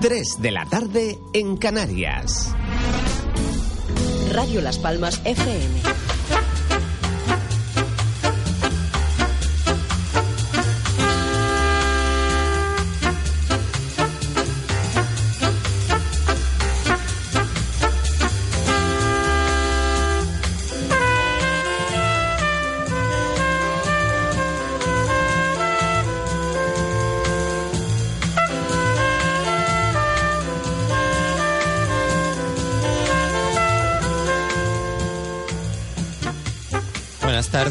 3 de la tarde en Canarias. Radio Las Palmas FM.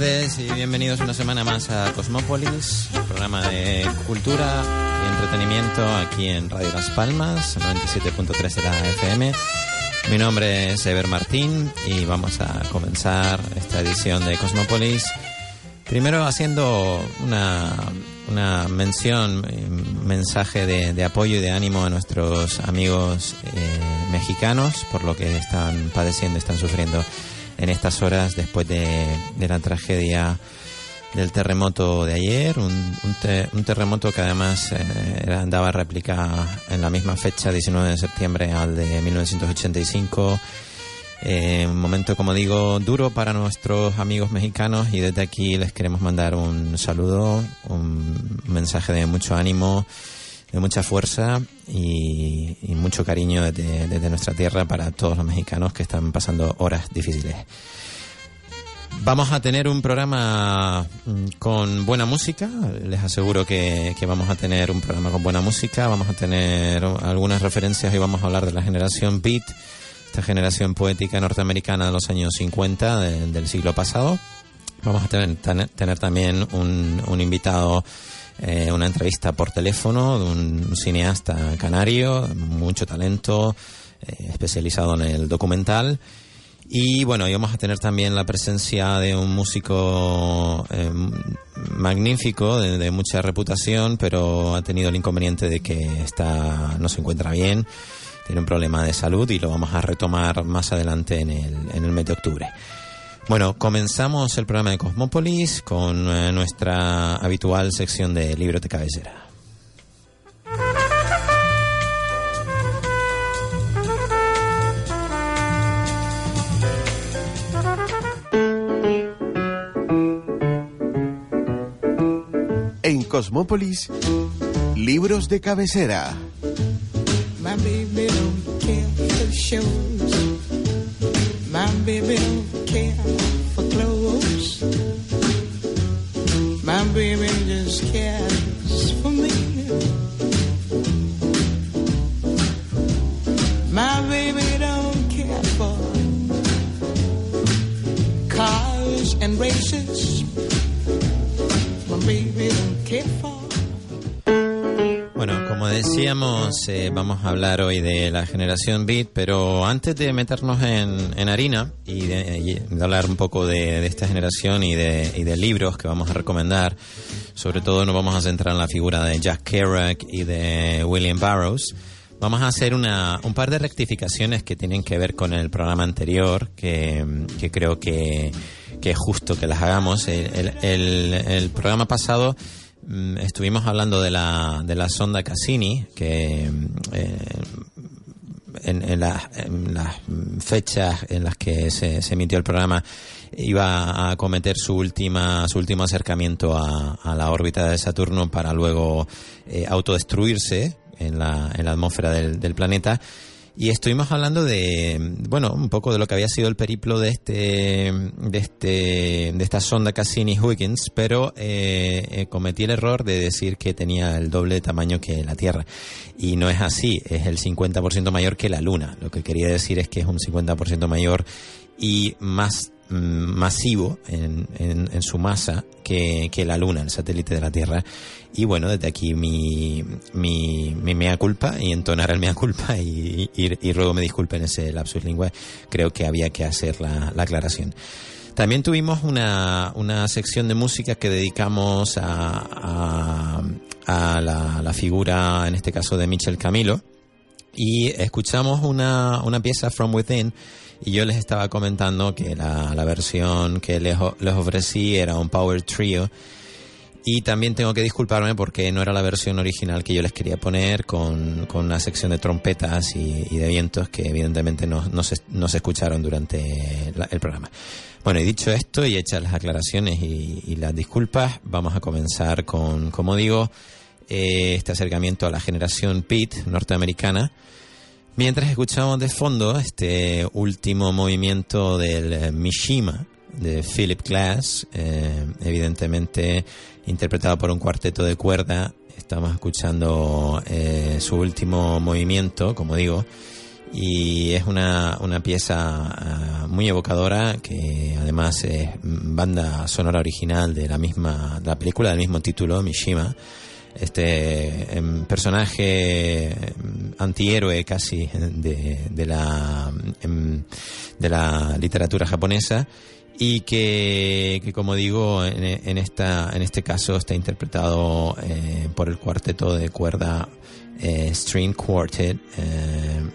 Tardes y bienvenidos una semana más a Cosmópolis, programa de cultura y entretenimiento aquí en Radio Las Palmas, 97.3 de la FM. Mi nombre es Eber Martín y vamos a comenzar esta edición de Cosmópolis. Primero haciendo una, una mención, mensaje de, de apoyo y de ánimo a nuestros amigos eh, mexicanos por lo que están padeciendo, están sufriendo en estas horas después de, de la tragedia del terremoto de ayer, un, un, te- un terremoto que además eh, daba réplica en la misma fecha, 19 de septiembre, al de 1985. Eh, un momento, como digo, duro para nuestros amigos mexicanos y desde aquí les queremos mandar un saludo, un mensaje de mucho ánimo, mucha fuerza y, mucho cariño desde, nuestra tierra para todos los mexicanos que están pasando horas difíciles. Vamos a tener un programa mm, con buena música, les aseguro que, vamos a tener un programa con buena música, vamos a tener algunas referencias y vamos a hablar de la generación Beat, esta generación poética norteamericana de los años 50 de- del siglo pasado. Vamos a tener- tener también un, un invitado, eh, una entrevista por teléfono de un cineasta canario, mucho talento, eh, especializado en el documental. Y bueno, y vamos a tener también la presencia de un músico eh, magnífico, de, de mucha reputación, pero ha tenido el inconveniente de que está, no se encuentra bien, tiene un problema de salud y lo vamos a retomar más adelante en el, en el mes de octubre. Bueno, comenzamos el programa de Cosmópolis con eh, nuestra habitual sección de libros de cabecera. En Cosmópolis, libros de cabecera. My baby don't care for shows. My baby don't decíamos, eh, vamos a hablar hoy de la generación Beat, pero antes de meternos en, en harina y de, hablar un poco de, de esta generación y de, y de libros que vamos a recomendar, sobre todo nos vamos a centrar en la figura de Jack Kerouac y de William Burroughs. Vamos a hacer una, un par de rectificaciones que tienen que ver con el programa anterior, que, que creo que, que es justo que las hagamos. El, el- programa pasado estuvimos hablando de la, de la sonda Cassini, que mm, eh, en, las, fechas en las que se, emitió el programa iba a cometer su última su último acercamiento a, a la órbita de Saturno para luego eh, autodestruirse en la, en la atmósfera del planeta y estuvimos hablando de, bueno, un poco de lo que había sido el periplo de este, de este, de esta sonda Cassini-Huygens, pero eh, eh, cometí el error de decir que tenía el doble de tamaño que la Tierra. Y no es así, es el 50% mayor que la Luna. Lo que quería decir es que es un 50% mayor y más masivo en, en- su masa que, que la Luna, el satélite de la Tierra. Y bueno, desde aquí mi, mi mea culpa y entonar el mea culpa y, y, ruego me disculpen ese lapsus lingüe. Creo que había que hacer la, la aclaración. También tuvimos una, una, sección de música que dedicamos a, a, a la, la, figura, en este caso, de Michel Camilo. Y escuchamos una, una pieza, From Within, y yo les estaba comentando que la, la versión que les, les ofrecí era un Power Trio y también tengo que disculparme porque no era la versión original que yo les quería poner con, con una sección de trompetas y, de vientos que evidentemente no, no, se, no se escucharon durante la, el programa. Bueno, y dicho esto y hechas las aclaraciones y, y las disculpas, vamos a comenzar con, como digo, eh, este acercamiento a la generación PIT norteamericana. Mientras escuchamos de fondo este último movimiento del Mishima de Philip Glass, eh, evidentemente interpretado por un cuarteto de cuerda. Estamos escuchando eh, su último movimiento, como digo, y es una, una pieza uh, muy evocadora que además es banda sonora original de la misma de la película del mismo título, Mishima. Este eh, personaje antihéroe casi de, de la em, de la literatura japonesa y que, que como digo, en, en, esta, en este caso está interpretado eh, por el cuarteto de cuerda eh, String Quartet eh,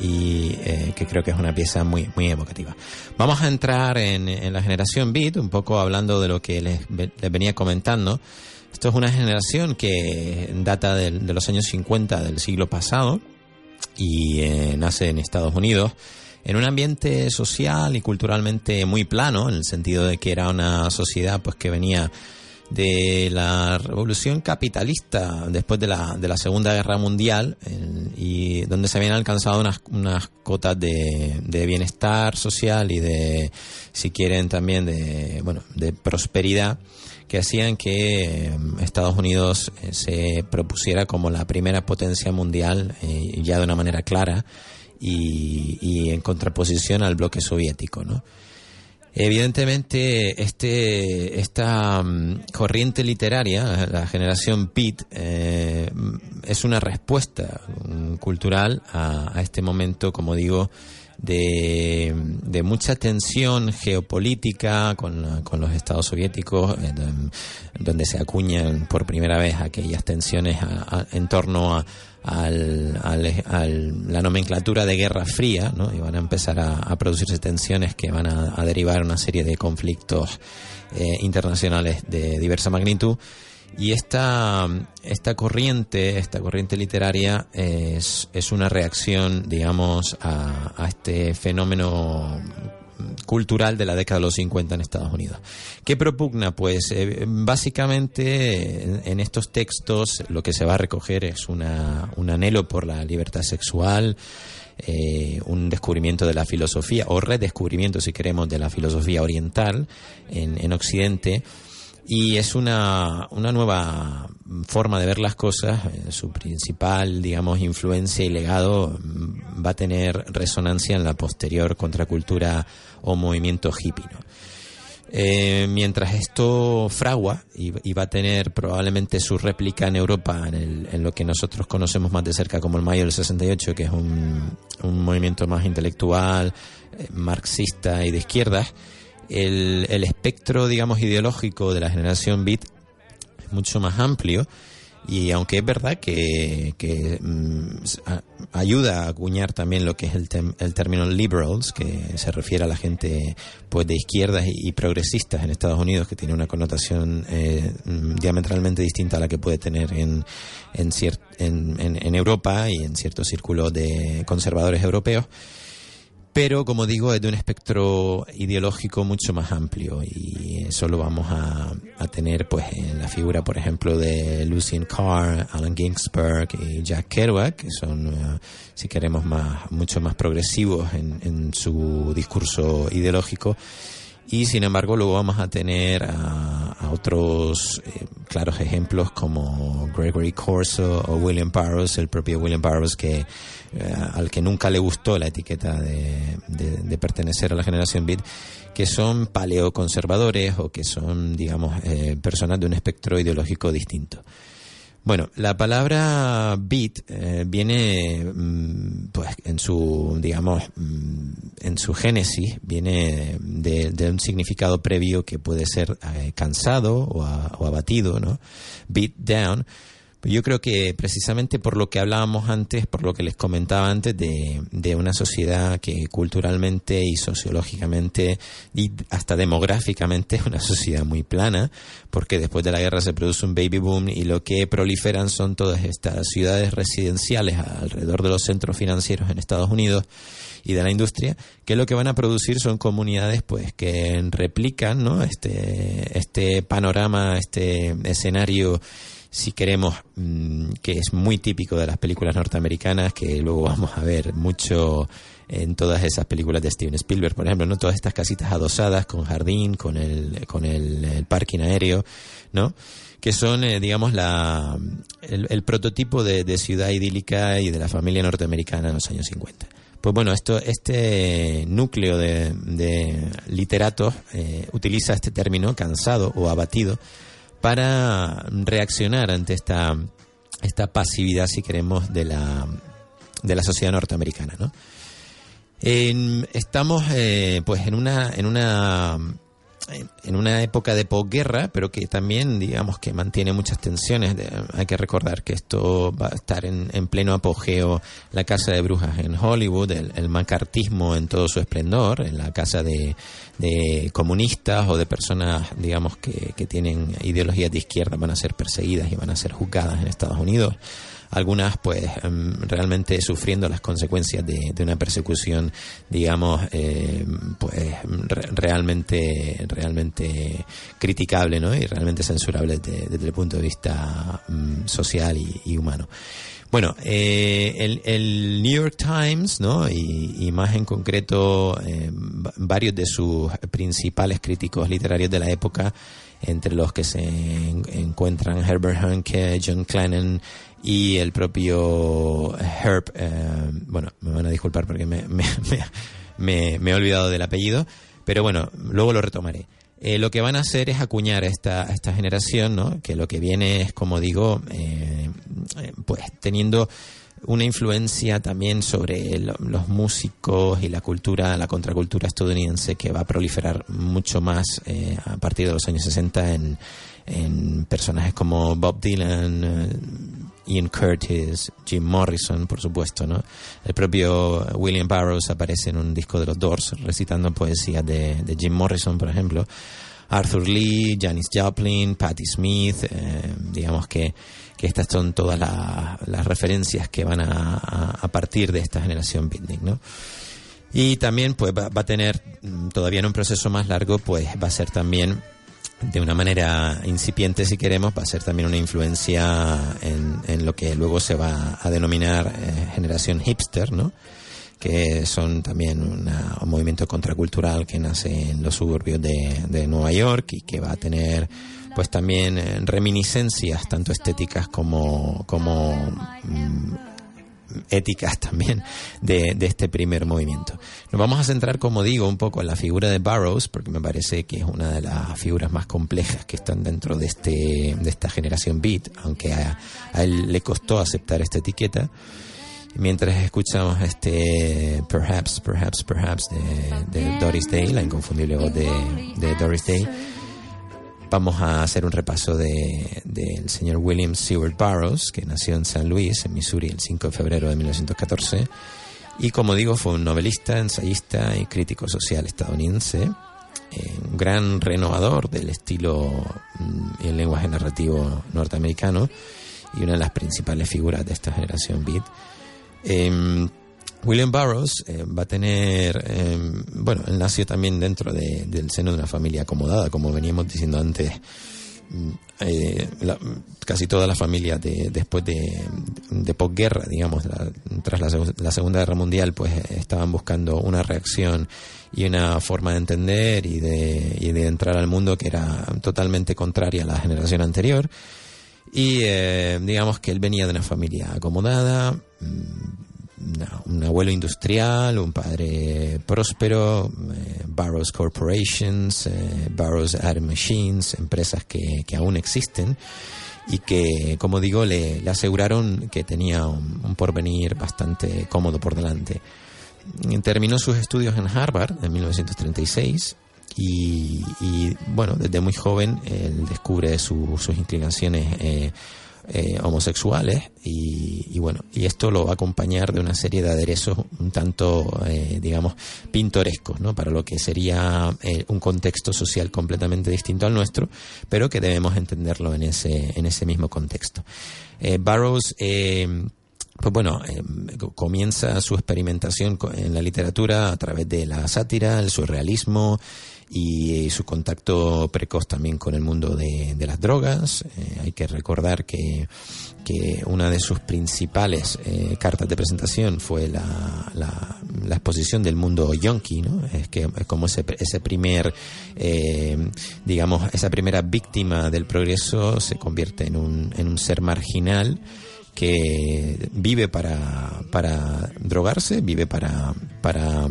y eh, que creo que es una pieza muy, muy evocativa. Vamos a entrar en, en la generación Beat, un poco hablando de lo que les, les venía comentando. Esto es una generación que data de, de los años 50 del siglo pasado y eh, nace en Estados Unidos en un ambiente social y culturalmente muy plano, en el sentido de que era una sociedad pues que venía de la revolución capitalista después de la, de la Segunda Guerra Mundial y donde se habían alcanzado unas, unas cotas de, de, bienestar social y de, si quieren, también de, bueno, de prosperidad que hacían que eh, Estados Unidos eh, se propusiera como la primera potencia mundial eh, ya de una manera clara y, en contraposición al bloque soviético, ¿no? Evidentemente, este, esta um, corriente literaria, la generación Pitt, eh, es una respuesta um, cultural a, este momento, como digo, de, de mucha tensión geopolítica con, con, los estados soviéticos, eh, donde se acuñan por primera vez aquellas tensiones en torno a al, la nomenclatura de Guerra Fría, ¿no? y van a empezar a, producirse tensiones que van a, a, derivar una serie de conflictos eh, internacionales de diversa magnitud. Y esta, esta corriente, esta corriente literaria es, es una reacción, digamos, a, a este fenómeno cultural de la década de los 50 en Estados Unidos. ¿Qué propugna? Pues eh, básicamente en, estos textos lo que se va a recoger es una, un anhelo por la libertad sexual, eh, un descubrimiento de la filosofía, o redescubrimiento, si queremos, de la filosofía oriental en, en Occidente. Y es una, una nueva forma de ver las cosas. Su principal, digamos, influencia y legado va a tener resonancia en la posterior contracultura o movimiento hippie. Eh, mientras esto fragua y, y, va a tener probablemente su réplica en Europa en, el, en, lo que nosotros conocemos más de cerca como el Mayo del 68, que es un, un movimiento más intelectual, eh, marxista y de izquierdas, el, el, espectro, digamos, ideológico de la generación Beat es mucho más amplio y aunque es verdad que, que mm, ayuda a acuñar también lo que es el, el, término liberals, que se refiere a la gente pues de izquierdas y, progresistas en Estados Unidos, que tiene una connotación eh, mm, diametralmente distinta a la que puede tener en, en, en, en, en Europa y en ciertos círculos de conservadores europeos pero como digo es de un espectro ideológico mucho más amplio y eso lo vamos a, tener pues en la figura por ejemplo de Lucien Carr, Alan Ginsberg y Jack Kerouac que son uh, si queremos más mucho más progresivos en su discurso ideológico y sin embargo luego vamos a tener a, otros eh, claros ejemplos como Gregory Corso o William Burroughs, el propio William Burroughs que eh, al que nunca le gustó la etiqueta de, pertenecer a la generación beat, que son paleoconservadores o que son, digamos, eh, personas de un espectro ideológico distinto. Bueno, la palabra beat eh, viene, mm, pues, en su, digamos, mm, en su génesis, viene de, de un significado previo que puede ser eh, cansado o, a- o abatido, ¿no? Beat down. Yo creo que precisamente por lo que hablábamos antes, por lo que les comentaba antes, de, de una sociedad que culturalmente y sociológicamente y hasta demográficamente es una sociedad muy plana, porque después de la guerra se produce un baby boom y lo que proliferan son todas estas ciudades residenciales alrededor de los centros financieros en Estados Unidos y de la industria, que lo que van a producir son comunidades pues que replican ¿no? este, este panorama, este escenario si queremos, mm, que es muy típico de las películas norteamericanas, que luego vamos a ver mucho en todas esas películas de Steven Spielberg, por ejemplo, ¿no? Todas estas casitas adosadas con jardín, con el, con el, parking aéreo, ¿no? Que son, eh, digamos, la, el, el prototipo de, de ciudad idílica y de la familia norteamericana en los años 50. Pues bueno, esto, este núcleo de, de literatos eh, utiliza este término cansado o abatido para reaccionar ante esta, esta pasividad, si queremos, de la, de la sociedad norteamericana. ¿no? Estamos eh, pues en una, en una en una época de posguerra, pero que también, digamos, que mantiene muchas tensiones. Hay que recordar que esto va a estar en, en pleno apogeo la casa de brujas en Hollywood, el, el macartismo en todo su esplendor, en la casa de, de comunistas o de personas, digamos, que, que tienen ideologías de izquierda van a ser perseguidas y van a ser juzgadas en Estados Unidos algunas pues em, realmente sufriendo las consecuencias de, una persecución digamos eh, pues re- realmente realmente criticable ¿no? y realmente censurable desde, el punto de vista mm, social y, humano bueno, eh, el, New York Times, ¿no? Y, más en concreto, va- varios de sus principales críticos literarios de la época, entre los que se en- encuentran Herbert Hanke, John Clennon y el propio Herb, eh, bueno, me van a disculpar porque me, me, me- he olvidado del apellido, pero bueno, luego lo retomaré. Eh, lo que van a hacer es acuñar a esta, esta generación, ¿no? que lo que viene es, como digo, eh, pues teniendo una influencia también sobre lo- los músicos y la cultura, la contracultura estadounidense que va a proliferar mucho más eh, a partir de los años 60 en, en personajes como Bob Dylan, Ian Curtis, Jim Morrison, por supuesto, ¿no? El propio William Burroughs aparece en un disco de los Doors recitando poesía de, Jim Morrison, por ejemplo. Arthur Lee, Janis Joplin, Patti Smith, eh, digamos que, que estas son todas la- las referencias que van a, a- a partir de esta generación beatnik, ¿no? Y también pues va, va a tener mm, todavía en un proceso más largo, pues va a ser también de una manera incipiente si queremos, va a ser también una influencia en, lo que luego se va a denominar eh, generación hipster, ¿no? que son también una- un movimiento contracultural que nace en los suburbios de, de Nueva York y que va a tener pues también eh, reminiscencias tanto estéticas como, como mm, éticas también de, de este primer movimiento. Nos vamos a centrar, como digo, un poco en la figura de Burroughs, porque me parece que es una de las figuras más complejas que están dentro de, este, de esta generación beat, aunque a, él le costó aceptar esta etiqueta. Mientras escuchamos este Perhaps, Perhaps, Perhaps de, de Doris Day, la inconfundible voz de Doris Day, vamos a hacer un repaso de- del señor William Seward Burroughs, que nació en San Luis, en Missouri, el 5 de febrero de 1914. Y como digo, fue un novelista, ensayista y crítico social estadounidense, eh, un gran renovador del estilo mm, y el lenguaje narrativo norteamericano y una de las principales figuras de esta generación beat. Em, William Burroughs eh, va a tener, em, bueno, él nació también dentro de- del seno de una familia acomodada, como veníamos diciendo antes. Mm, eh, casi toda la familia de, después de, de posguerra, digamos, la- tras la, seg- la Segunda Guerra Mundial, pues eh, estaban buscando una reacción y una forma de entender y de, y de entrar al mundo que era totalmente contraria a la generación anterior. Y eh, digamos que él venía de una familia acomodada, un abuelo industrial, un padre próspero, eh, Barrows Corporations, eh, Barrows Atom Machines, empresas que, que aún existen. y que, como digo, le, aseguraron que tenía un, un porvenir bastante cómodo por delante. Terminó sus estudios en Harvard en 1936 y, y, bueno, desde muy joven él descubre su- sus inclinaciones eh, eh, homosexuales y, y bueno, y esto lo va a acompañar de una serie de aderezos un tanto, eh, digamos, pintorescos, ¿no? Para lo que sería eh, un contexto social completamente distinto al nuestro, pero que debemos entenderlo en ese, en ese mismo contexto. Eh, Burroughs, eh, pues bueno, comienza su experimentación en la literatura a través de la sátira, el surrealismo y, eh, su contacto precoz también con el mundo de, las drogas. Eh, hay que recordar que, que una de sus principales eh, cartas de presentación fue la, la, exposición del mundo yonki, ¿no? Es que como ese, ese primer, eh, digamos, esa primera víctima del progreso se convierte en un, en un ser marginal que vive para, para drogarse, vive para, para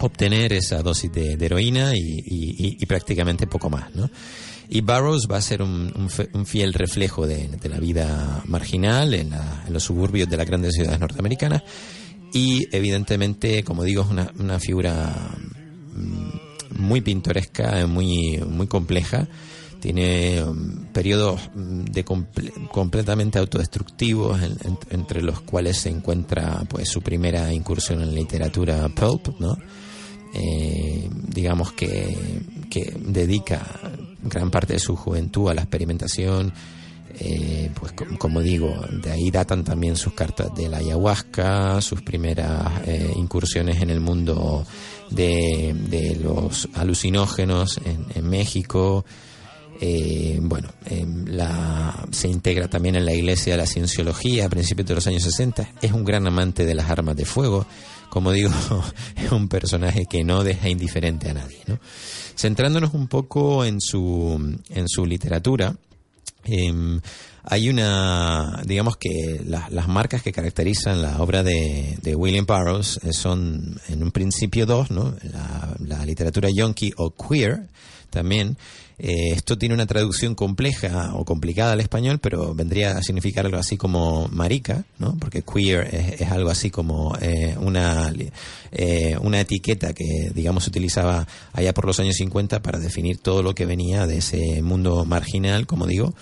obtener esa dosis de, heroína y, y- prácticamente poco más, ¿no? Y Burroughs va a ser un, un fe- un fiel reflejo de, la vida marginal en, la- en los suburbios de las grandes ciudades norteamericanas y evidentemente, como digo, es una, una figura mm, muy pintoresca, muy, muy compleja. Tiene um, periodos mm, de comple- completamente autodestructivos, en- entre los cuales se encuentra pues su primera incursión en la literatura pulp, ¿no? Eh, digamos que, que dedica gran parte de su juventud a la experimentación. Eh, pues co- como digo, de ahí datan también sus cartas de la ayahuasca, sus primeras eh, incursiones en el mundo de, los alucinógenos en, en México. Eh, bueno, eh, la, se integra también en la iglesia de la cienciología a principios de los años 60. Es un gran amante de las armas de fuego. Como digo, es un personaje que no deja indiferente a nadie. ¿no? Centrándonos un poco en su, en su literatura, eh, hay una, digamos que la- las marcas que caracterizan la obra de, de William Burroughs eh, son en un principio dos, ¿no? La, la literatura yonki o queer también. Eh, esto tiene una traducción compleja o complicada al español, pero vendría a significar algo así como marica, ¿no? Porque queer es, es algo así como eh, una, eh, una etiqueta que, digamos, se utilizaba allá por los años 50 para definir todo lo que venía de ese mundo marginal, como digo,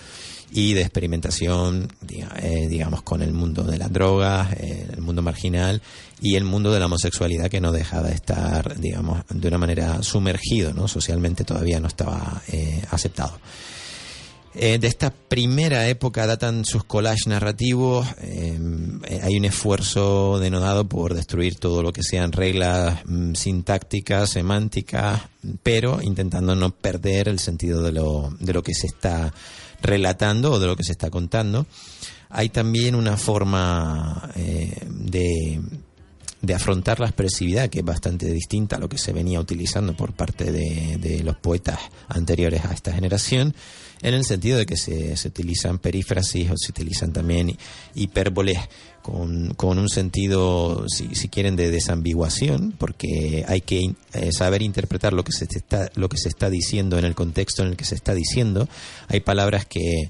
y de experimentación, eh, digamos, con el mundo de las drogas, eh, el mundo marginal y el mundo de la homosexualidad que no deja de estar, digamos, de una manera sumergido, ¿no? Socialmente todavía no estaba eh, aceptado. Eh, de esta primera época datan sus collages narrativos. hay un esfuerzo denodado por destruir todo lo que sean reglas mm, sintácticas, semánticas, pero intentando no perder el sentido de lo, de lo que se está relatando o de lo que se está contando. Hay también una forma eh, de de afrontar la expresividad, que es bastante distinta a lo que se venía utilizando por parte de, los poetas anteriores a esta generación, en el sentido de que se, se utilizan perífrasis o se utilizan también hipérboles con, con un sentido, si, si quieren, de desambiguación, porque hay que eh, saber interpretar lo que, se está, lo que se está diciendo en el contexto en el que se está diciendo. Hay palabras que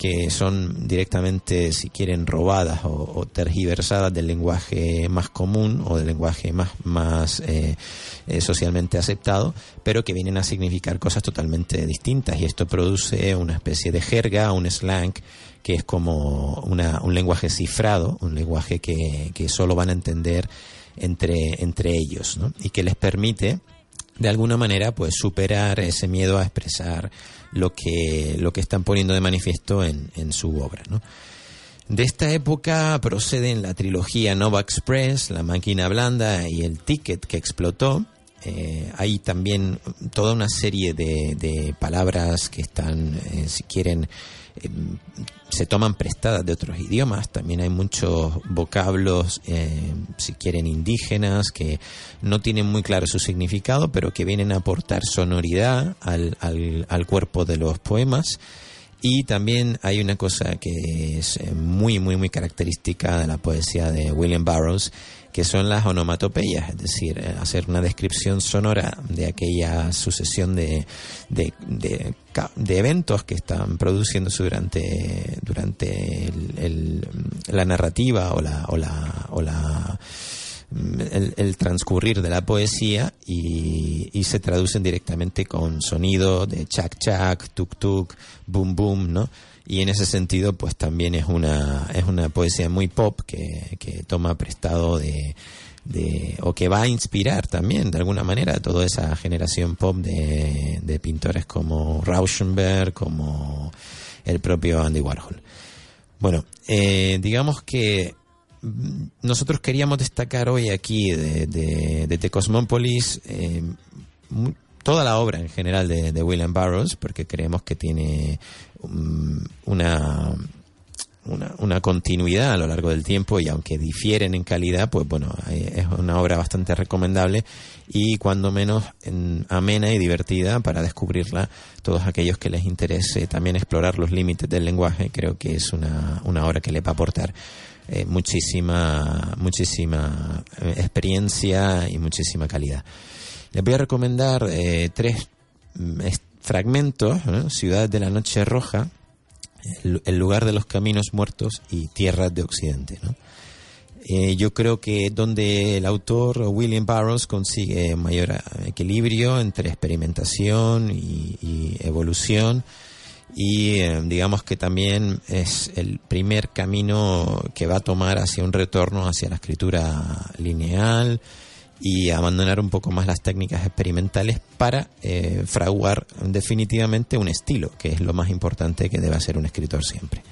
que son directamente, si quieren, robadas o, o tergiversadas del lenguaje más común o del lenguaje más, más eh, eh, socialmente aceptado, pero que vienen a significar cosas totalmente distintas y esto produce una especie de jerga, un slang, que es como una, un lenguaje cifrado, un lenguaje que, que solo van a entender entre, entre ellos, ¿no? y que les permite de alguna manera pues superar ese miedo a expresar lo que lo que están poniendo de manifiesto en, en su obra ¿no? de esta época proceden la trilogía Nova Express La máquina blanda y El ticket que explotó Eh, hay también toda una serie de, de palabras que están eh, si quieren se toman prestadas de otros idiomas. También hay muchos vocablos, eh, si quieren, indígenas, que no tienen muy claro su significado, pero que vienen a aportar sonoridad al, al, al cuerpo de los poemas. Y también hay una cosa que es eh, muy, muy, muy característica de la poesía de William Burroughs, que son las onomatopeyas, es decir, eh, hacer una descripción sonora de aquella sucesión de, de, de, eventos que están produciéndose durante, durante el, la narrativa o la, o la, o la el, el, transcurrir de la poesía y, y, se traducen directamente con sonido de chac chac, tuk tuk, boom boom, ¿no? Y en ese sentido, pues también es una, es una poesía muy pop que, que toma prestado de, de, o que va a inspirar también de alguna manera a toda esa generación pop de, de pintores como Rauschenberg, como el propio Andy Warhol. Bueno, eh, digamos que nosotros queríamos destacar hoy aquí de, de, de The Cosmopolis eh, toda la obra en general de, de, William Burroughs, porque creemos que tiene una, una, una, continuidad a lo largo del tiempo y aunque difieren en calidad, pues bueno, es una obra bastante recomendable y cuando menos en, amena y divertida para descubrirla todos aquellos que les interese también explorar los límites del lenguaje, creo que es una, una obra que le va a aportar eh, muchísima, muchísima eh, experiencia y muchísima calidad. Les voy a recomendar eh, tres mm, fragmentos, ¿no? Ciudad de la Noche Roja, el, lugar de los caminos muertos y tierras de Occidente. Eh, yo creo que donde el autor William Burroughs consigue mayor equilibrio entre experimentación y, y evolución, y eh, digamos que también es el primer camino que va a tomar hacia un retorno hacia la escritura lineal y abandonar un poco más las técnicas experimentales para eh, fraguar definitivamente un estilo, que es lo más importante que debe hacer un escritor siempre.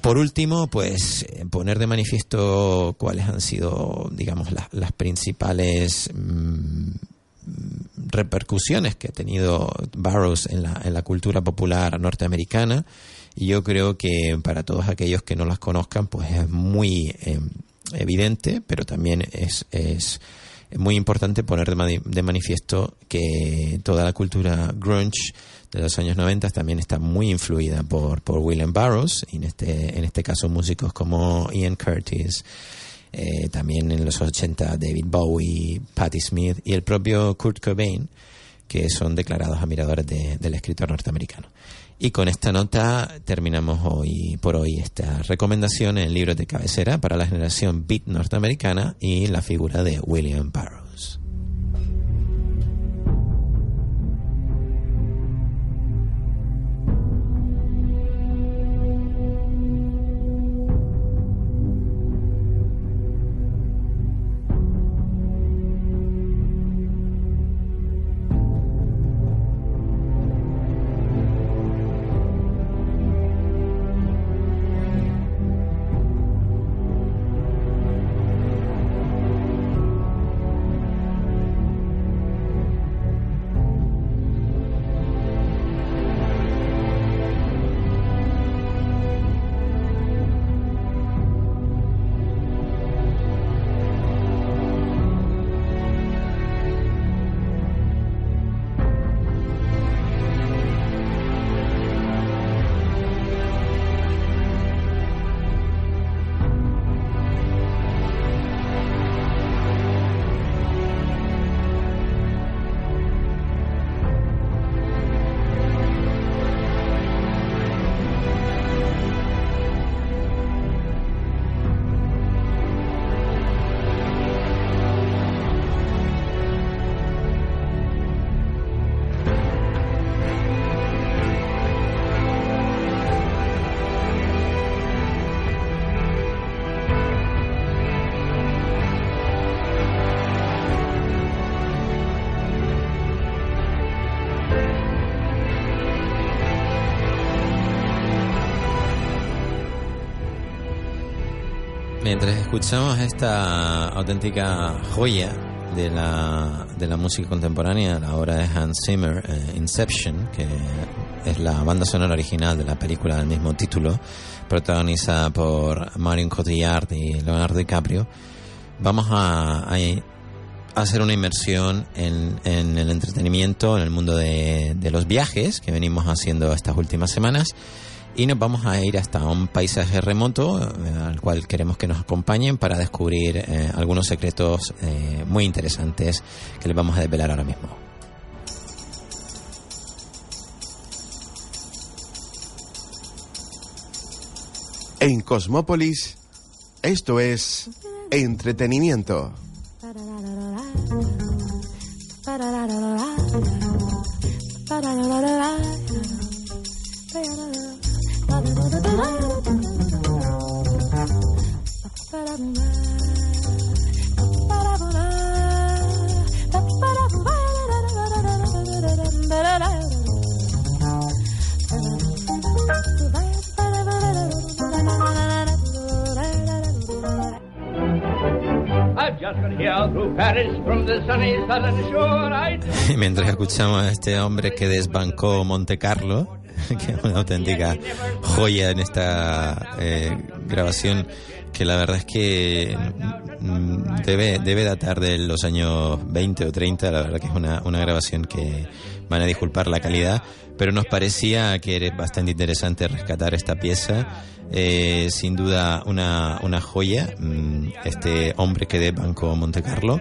Por último, pues eh, poner de manifiesto cuáles han sido, digamos, las, principales mmm, repercusiones que ha tenido Barrows en la, en la cultura popular norteamericana y yo creo que para todos aquellos que no las conozcan pues es muy eh, evidente pero también es, es muy importante poner de, manifiesto que toda la cultura grunge de los años 90 también está muy influida por, por William Burroughs y en este, en este caso músicos como Ian Curtis eh, también en los 80 David Bowie, Patti Smith y el propio Kurt Cobain, que son declarados admiradores de, del escritor norteamericano. Y con esta nota terminamos hoy por hoy esta recomendación en libros de cabecera para la generación beat norteamericana y la figura de William Burroughs. Mientras escuchamos esta auténtica joya de la, de la música contemporánea, la obra de Hans Zimmer, eh, Inception, que es la banda sonora original de la película del mismo título, protagonizada por Marion Cotillard y Leonardo DiCaprio, vamos a, a hacer una inmersión en, en el entretenimiento, en el mundo de, de los viajes que venimos haciendo estas últimas semanas. Y nos vamos a ir hasta un paisaje remoto eh, al cual queremos que nos acompañen para descubrir eh, algunos secretos eh, muy interesantes que les vamos a desvelar ahora mismo. En Cosmópolis, esto es entretenimiento. Y mientras escuchamos a este hombre que desbancó Monte Carlo, que es una auténtica joya en esta eh, grabación, que la verdad es que mm, debe, debe datar de los años 20 o 30, la verdad que es una, una grabación que van a disculpar la calidad, pero nos parecía que era bastante interesante rescatar esta pieza. Eh, sin duda una, una joya, mm, este hombre que desbancó Monte Carlo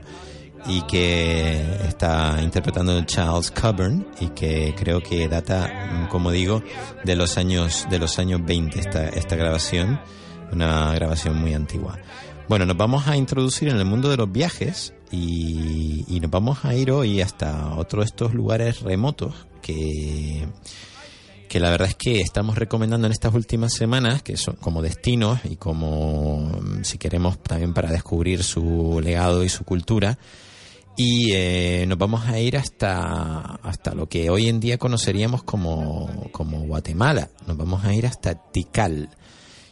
y que está interpretando Charles Coburn y que creo que data, mm, como digo, de los años de los años 20 esta, esta grabación, una grabación muy antigua. Bueno, nos vamos a introducir en el mundo de los viajes y, y nos vamos a ir hoy hasta otro de estos lugares remotos que que la verdad es que estamos recomendando en estas últimas semanas, que son como destinos y como, mm, si queremos, también para descubrir su legado y su cultura. Y eh, nos vamos a ir hasta, hasta lo que hoy en día conoceríamos como, como Guatemala. Nos vamos a ir hasta Tikal.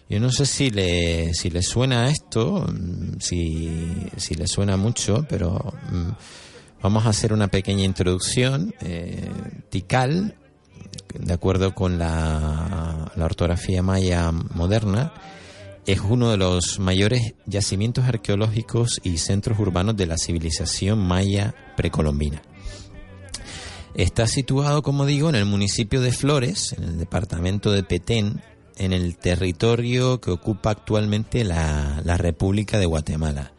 Yo no sé si le, si le suena esto, mm, si, si le suena mucho, pero mm, vamos a hacer una pequeña introducción. Eh, Tikal de acuerdo con la, la, ortografía maya moderna, es uno de los mayores yacimientos arqueológicos y centros urbanos de la civilización maya precolombina. Está situado, como digo, en el municipio de Flores, en el departamento de Petén, en el territorio que ocupa actualmente la, la República de Guatemala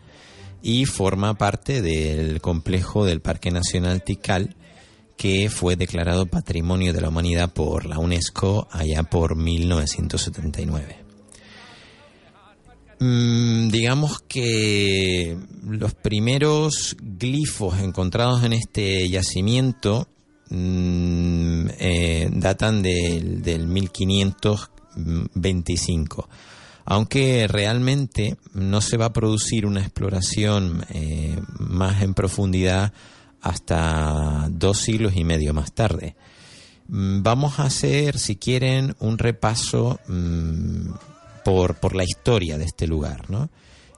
y forma parte del complejo del Parque Nacional Tikal, que fue declarado Patrimonio de la Humanidad por la UNESCO allá por 1979. Mm, digamos que los primeros glifos encontrados en este yacimiento mm, eh, datan del, del 1525 aunque realmente no se va a producir una exploración eh, más en profundidad hasta dos siglos y medio más tarde. Mm, Vamos a hacer, si quieren, un repaso mmm, por, la historia de este lugar. ¿no?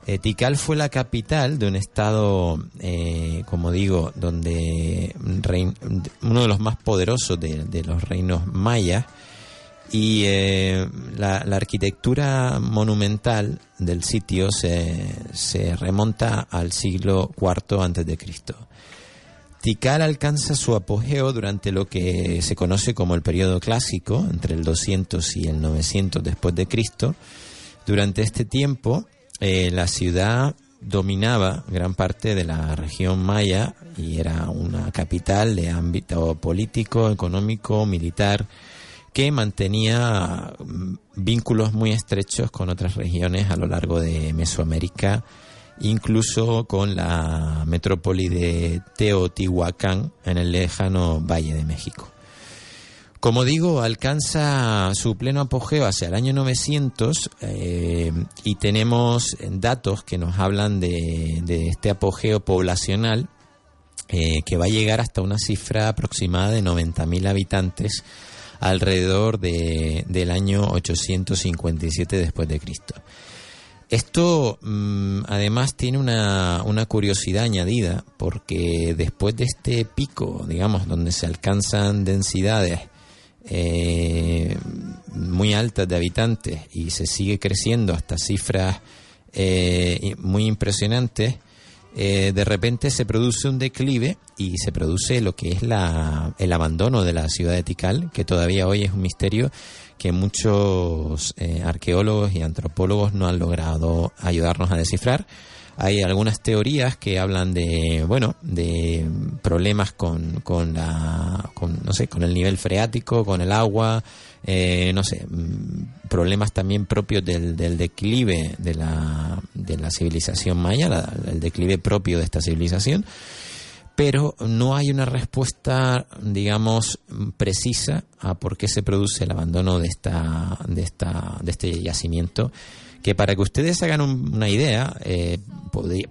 Eh, Tikal fue la capital de un estado, eh, como digo, donde uno de los más poderosos de, de los reinos mayas y eh, la, arquitectura monumental del sitio se, remonta al siglo IV Cristo. Tikal alcanza su apogeo durante lo que se conoce como el periodo clásico, entre el 200 y el 900 después de Cristo. Durante este tiempo, eh, la ciudad dominaba gran parte de la región maya y era una capital de ámbito político, económico, militar, que mantenía vínculos muy estrechos con otras regiones a lo largo de Mesoamérica, incluso con la metrópoli de Teotihuacán en el lejano Valle de México. Como digo, alcanza su pleno apogeo hacia el año 900 eh, y tenemos datos que nos hablan de, de este apogeo poblacional eh, que va a llegar hasta una cifra aproximada de 90.000 habitantes alrededor de, del año 857 después de Cristo. Esto mmm, además tiene una, una, curiosidad añadida porque después de este pico, digamos, donde se alcanzan densidades eh, muy altas de habitantes y se sigue creciendo hasta cifras eh, muy impresionantes, eh, de repente se produce un declive y se produce lo que es la, el abandono de la ciudad de Tikal, que todavía hoy es un misterio que muchos eh, arqueólogos y antropólogos no han logrado ayudarnos a descifrar. Hay algunas teorías que hablan de, bueno, de problemas con, con la, con, no sé, con el nivel freático, con el agua, eh, no sé, mm, problemas también propios del, del declive de la, de la civilización maya, la- el declive propio de esta civilización pero no hay una respuesta, digamos, precisa a por qué se produce el abandono de esta, de esta, de este yacimiento. Que para que ustedes hagan un- una idea, eh,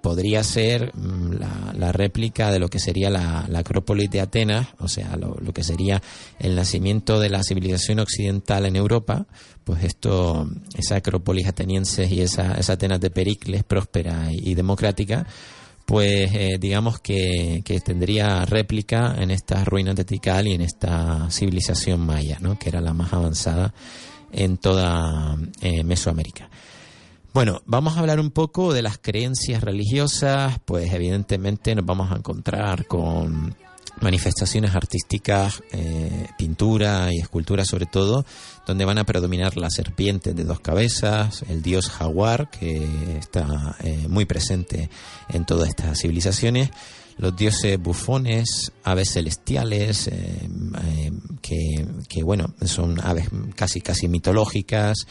podría ser mm, la, réplica de lo que sería la, la Acrópolis de Atenas, o sea, lo, lo que sería el nacimiento de la civilización occidental en Europa. Pues esto, esa Acrópolis ateniense y esa, esa Atenas de Pericles próspera y- y democrática, pues eh, digamos que, que tendría réplica en estas ruinas de Tikal y en esta civilización maya, ¿no? que era la más avanzada en toda eh, Mesoamérica. Bueno, vamos a hablar un poco de las creencias religiosas, pues evidentemente nos vamos a encontrar con manifestaciones artísticas, eh, pintura y escultura sobre todo, donde van a predominar las serpientes de dos cabezas, el dios jaguar, que está eh, muy presente en todas estas civilizaciones, los dioses bufones, aves celestiales, eh, eh, que, que, bueno, son aves casi casi mitológicas,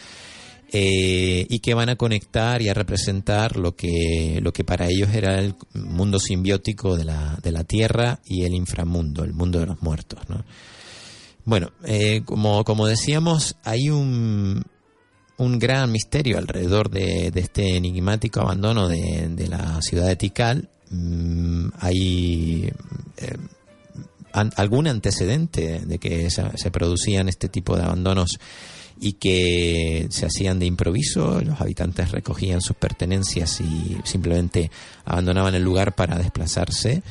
eh, y que van a conectar y a representar lo que, lo que para ellos era el mundo simbiótico de la, de la Tierra y el inframundo, el mundo de los muertos. ¿no? Bueno, eh, como, como decíamos, hay un, un gran misterio alrededor de, de este enigmático abandono de, de la ciudad de Tikal. Mm, hay eh, algún antecedente de que se producían este tipo de abandonos y que se hacían de improviso, los habitantes recogían sus pertenencias y simplemente abandonaban el lugar para desplazarse,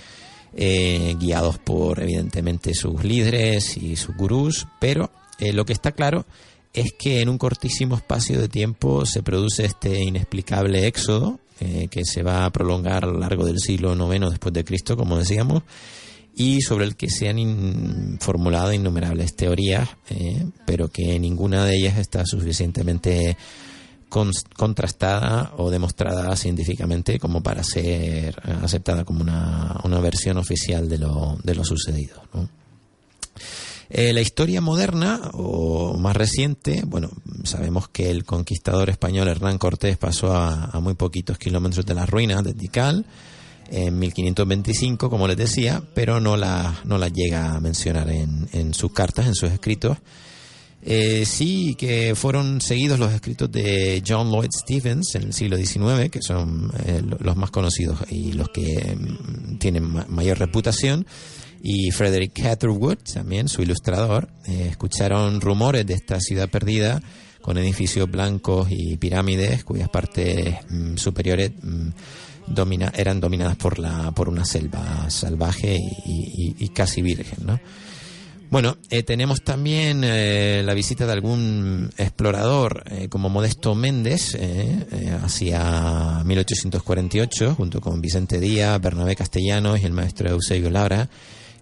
eh, guiados por evidentemente sus líderes y sus gurús, pero eh, lo que está claro es que en un cortísimo espacio de tiempo se produce este inexplicable éxodo eh, que se va a prolongar a lo largo del siglo IX después de Cristo, como decíamos, y sobre el que se han formulado innumerables teorías, eh, pero que ninguna de ellas está suficientemente contrastada o demostrada científicamente como para ser aceptada como una, una versión oficial de lo, de lo sucedido. Eh, la historia moderna o más reciente, bueno, sabemos que el conquistador español Hernán Cortés pasó a, a muy poquitos kilómetros de las ruinas de Tikal en 1525, como les decía, pero no la, no la llega a mencionar en, en sus cartas, en sus escritos. Eh, sí que fueron seguidos los escritos de John Lloyd Stephens en el siglo XIX, que son eh, lo- los más conocidos y los que mm, tienen ma- mayor reputación, y Frederick Catherwood, también su ilustrador, eh, escucharon rumores de esta ciudad perdida con edificios blancos y pirámides cuyas partes mm, superiores mm, domina- eran dominadas por, la, por una selva salvaje y, y- casi virgen, ¿no? Bueno, eh, tenemos también eh, la visita de algún explorador eh, como Modesto Méndez hacia 1848 junto con Vicente Díaz, Bernabé Castellanos y el maestro Eusebio Lara,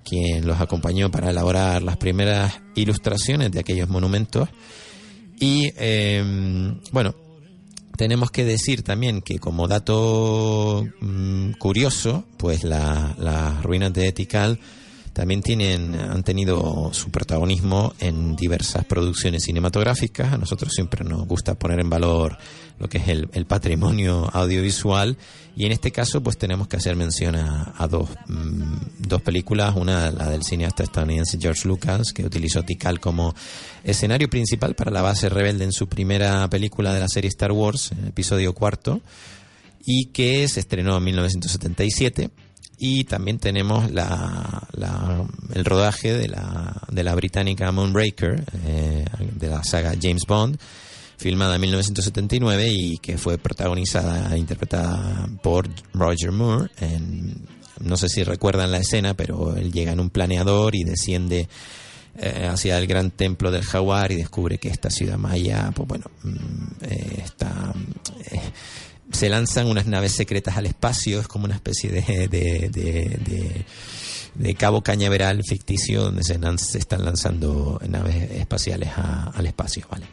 quien los acompañó para elaborar las primeras ilustraciones de aquellos monumentos. Y bueno, tenemos que decir también que como dato mm, curioso, pues la- las ruinas de Tikal también tienen, han tenido su protagonismo en diversas producciones cinematográficas. A nosotros siempre nos gusta poner en valor lo que es el, el patrimonio audiovisual. Y en este caso pues tenemos que hacer mención a, a dos, mm, dos películas, una la del cineasta estadounidense George Lucas que utilizó Tikal como escenario principal para la base rebelde en su primera película de la serie Star Wars, en el episodio cuarto, y que se estrenó en 1977 y también tenemos la, la- el rodaje de la, de la británica Moonraker, eh, de la saga James Bond, filmada en 1979 y que fue protagonizada e interpretada por Roger Moore. En, no sé si recuerdan la escena, pero él llega en un planeador y desciende eh, hacia el gran templo del jaguar y descubre que esta ciudad maya, pues bueno, mm, eh, está... eh, se lanzan unas naves secretas al espacio, es como una especie de, de, de, cabo cañaveral ficticio donde se, se están lanzando naves espaciales a- al espacio, ¿vale?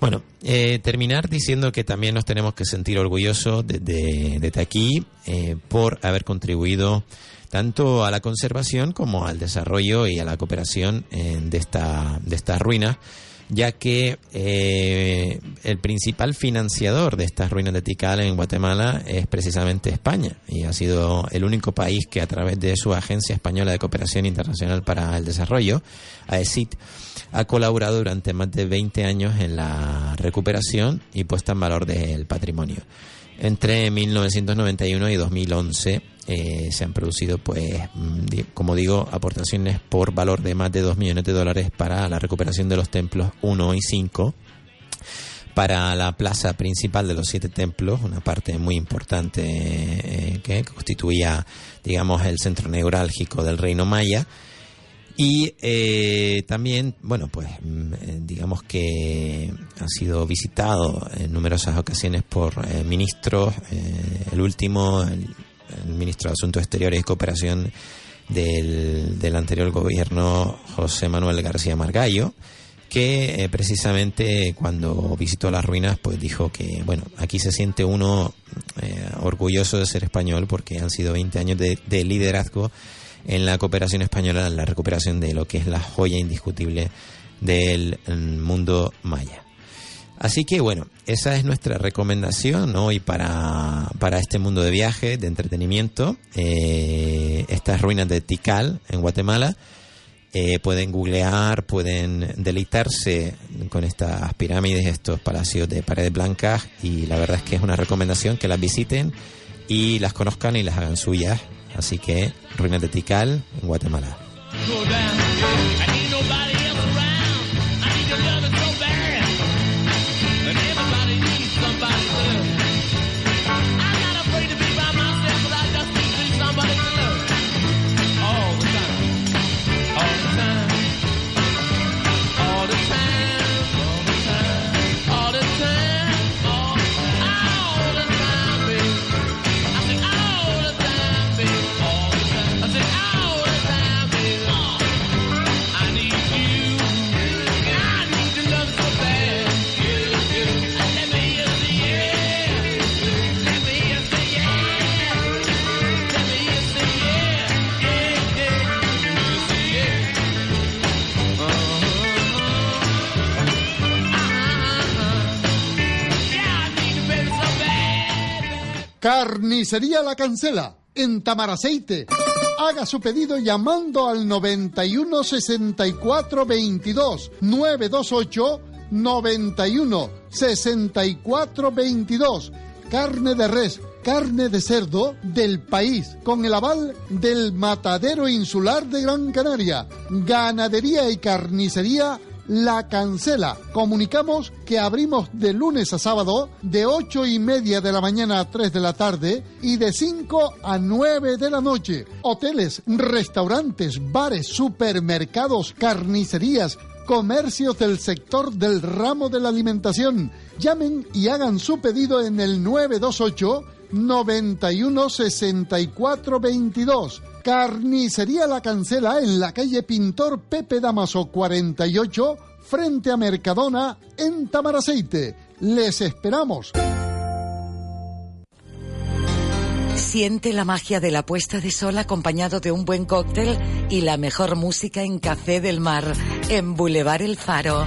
Bueno, eh, terminar diciendo que también nos tenemos que sentir orgullosos desde desde aquí eh, por haber contribuido tanto a la conservación como al desarrollo y a la cooperación eh, de esta de estas ruinas, ya que eh, el principal financiador de estas ruinas de Tikal en Guatemala es precisamente España y ha sido el único país que a través de su Agencia Española de Cooperación Internacional para el Desarrollo, AECIT, ha colaborado durante más de 20 años en la recuperación y puesta en valor del patrimonio. Entre 1991 y 2011 eh, se han producido, pues, mm, como digo, aportaciones por valor de más de 2 millones de dólares para la recuperación de los templos 1 y 5 para la plaza principal de los siete templos, una parte muy importante eh, que constituía, digamos, el centro neurálgico del reino maya. Y eh, también, bueno, pues mm, eh, digamos que ha sido visitado en numerosas ocasiones por eh, ministros, eh, el último, el, ministro de Asuntos Exteriores y Cooperación del, del anterior gobierno, José Manuel García Margallo, que eh, precisamente cuando visitó las ruinas pues dijo que bueno aquí se siente uno orgulloso de ser español porque han sido 20 años de liderazgo en la cooperación española en la recuperación de lo que es la joya indiscutible del mm, mundo maya Así que bueno, esa es nuestra recomendación hoy para, para este mundo de viaje, de entretenimiento. Eh, estas ruinas de Tikal en Guatemala. Eh, pueden googlear, pueden deleitarse con estas pirámides, estos palacios de paredes blancas y la verdad es que es una recomendación que las visiten y las conozcan y las hagan suyas. Así que ruinas de Tikal en Guatemala. Carnicería La Cancela, en Tamaraceite. Haga su pedido llamando al 91 64 22 928 91 64 22. Carne de res, carne de cerdo del país, con el aval del Matadero Insular de Gran Canaria. Ganadería y carnicería la Cancela. Comunicamos que abrimos de lunes a sábado de ocho y media de la mañana a 3 de la tarde y de 5 a 9 de la noche. Hoteles, restaurantes, bares, supermercados, carnicerías, comercios del sector del ramo de la alimentación. Llamen y hagan su pedido en el 928 91 64 22. Carnicería La Cancela en la calle Pintor Pepe Damaso 48, frente a Mercadona, en Tamaraceite. Les esperamos. Siente la magia de la puesta de sol acompañado de un buen cóctel y la mejor música en Café del Mar, en Boulevard El Faro.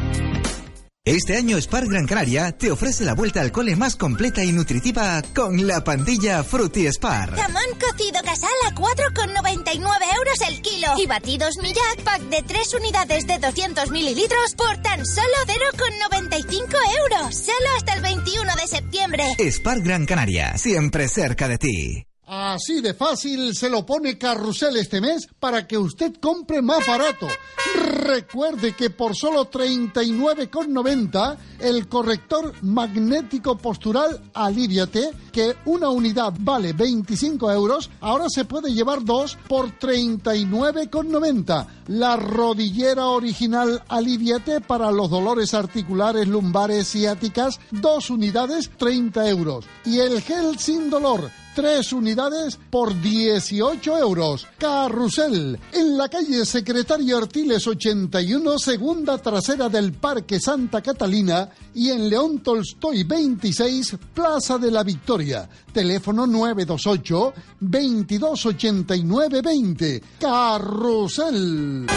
Este año Spar Gran Canaria te ofrece la vuelta al cole más completa y nutritiva con la pandilla Fruity Spar. Jamón cocido casal a 4,99 euros el kilo. Y batidos Millac pack de 3 unidades de 200 mililitros por tan solo 0,95 euros. Solo hasta el 21 de septiembre. Spar Gran Canaria, siempre cerca de ti. Así de fácil se lo pone Carrusel este mes para que usted compre más barato. Recuerde que por solo 39,90 el corrector magnético postural Aliviate, que una unidad vale 25 euros, ahora se puede llevar dos por 39,90. La rodillera original Aliviate para los dolores articulares, lumbares, ciáticas, dos unidades 30 euros. Y el gel sin dolor Tres unidades por 18 euros. Carrusel, en la calle Secretario Artiles 81, segunda trasera del Parque Santa Catalina y en León Tolstoy 26, Plaza de la Victoria. Teléfono 928 2289 20. Carrusel.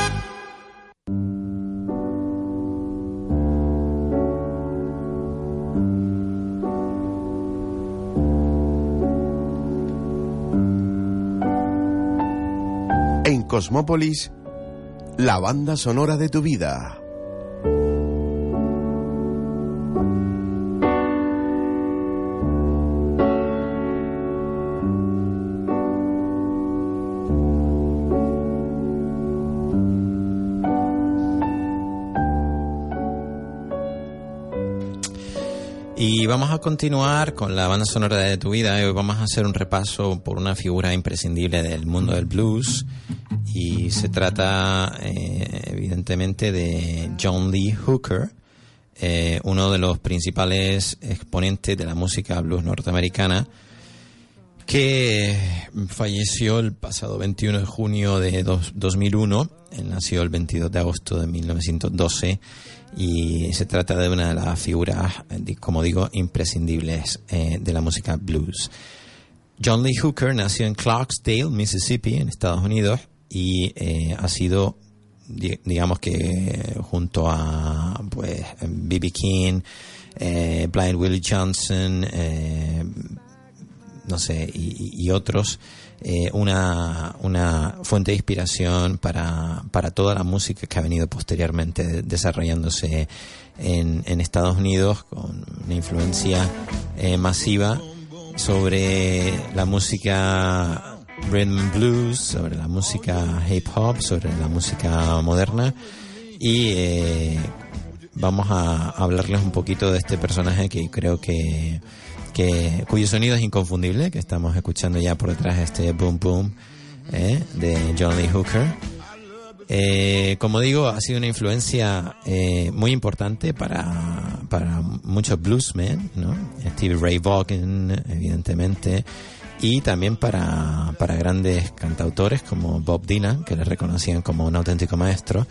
En Cosmópolis, la banda sonora de tu vida. Y vamos a continuar con la banda sonora de tu vida. Hoy vamos a hacer un repaso por una figura imprescindible del mundo del blues. Y se trata, eh, evidentemente, de John Lee Hooker, eh, uno de los principales exponentes de la música blues norteamericana, que falleció el pasado 21 de junio de dos- 2001. Nació el 22 de agosto de 1912 y se trata de una de las figuras, eh, como digo, imprescindibles eh, de la música blues. John Lee Hooker nació en Clarksdale, Mississippi, en Estados Unidos, y eh, ha sido, di- digamos que junto a pues B.B. King, Blind Willie Johnson, no sé, y otros, eh, una, una fuente de inspiración para, para toda la música que ha venido posteriormente de- desarrollándose en, en Estados Unidos con una influencia eh, masiva sobre la música rhythm and blues, sobre la música hip hop, sobre la música moderna. Y eh, vamos a hablarles un poquito de este personaje que creo que, que cuyo sonido es inconfundible, que estamos escuchando ya por detrás de este boom boom eh, de John Lee Hooker. Eh, como digo, ha sido una influencia eh, muy importante para, para muchos bluesmen, ¿no? Stevie Ray Vaughan, evidentemente, y también para, para grandes cantautores como Bob Dylan, que le reconocían como un auténtico maestro.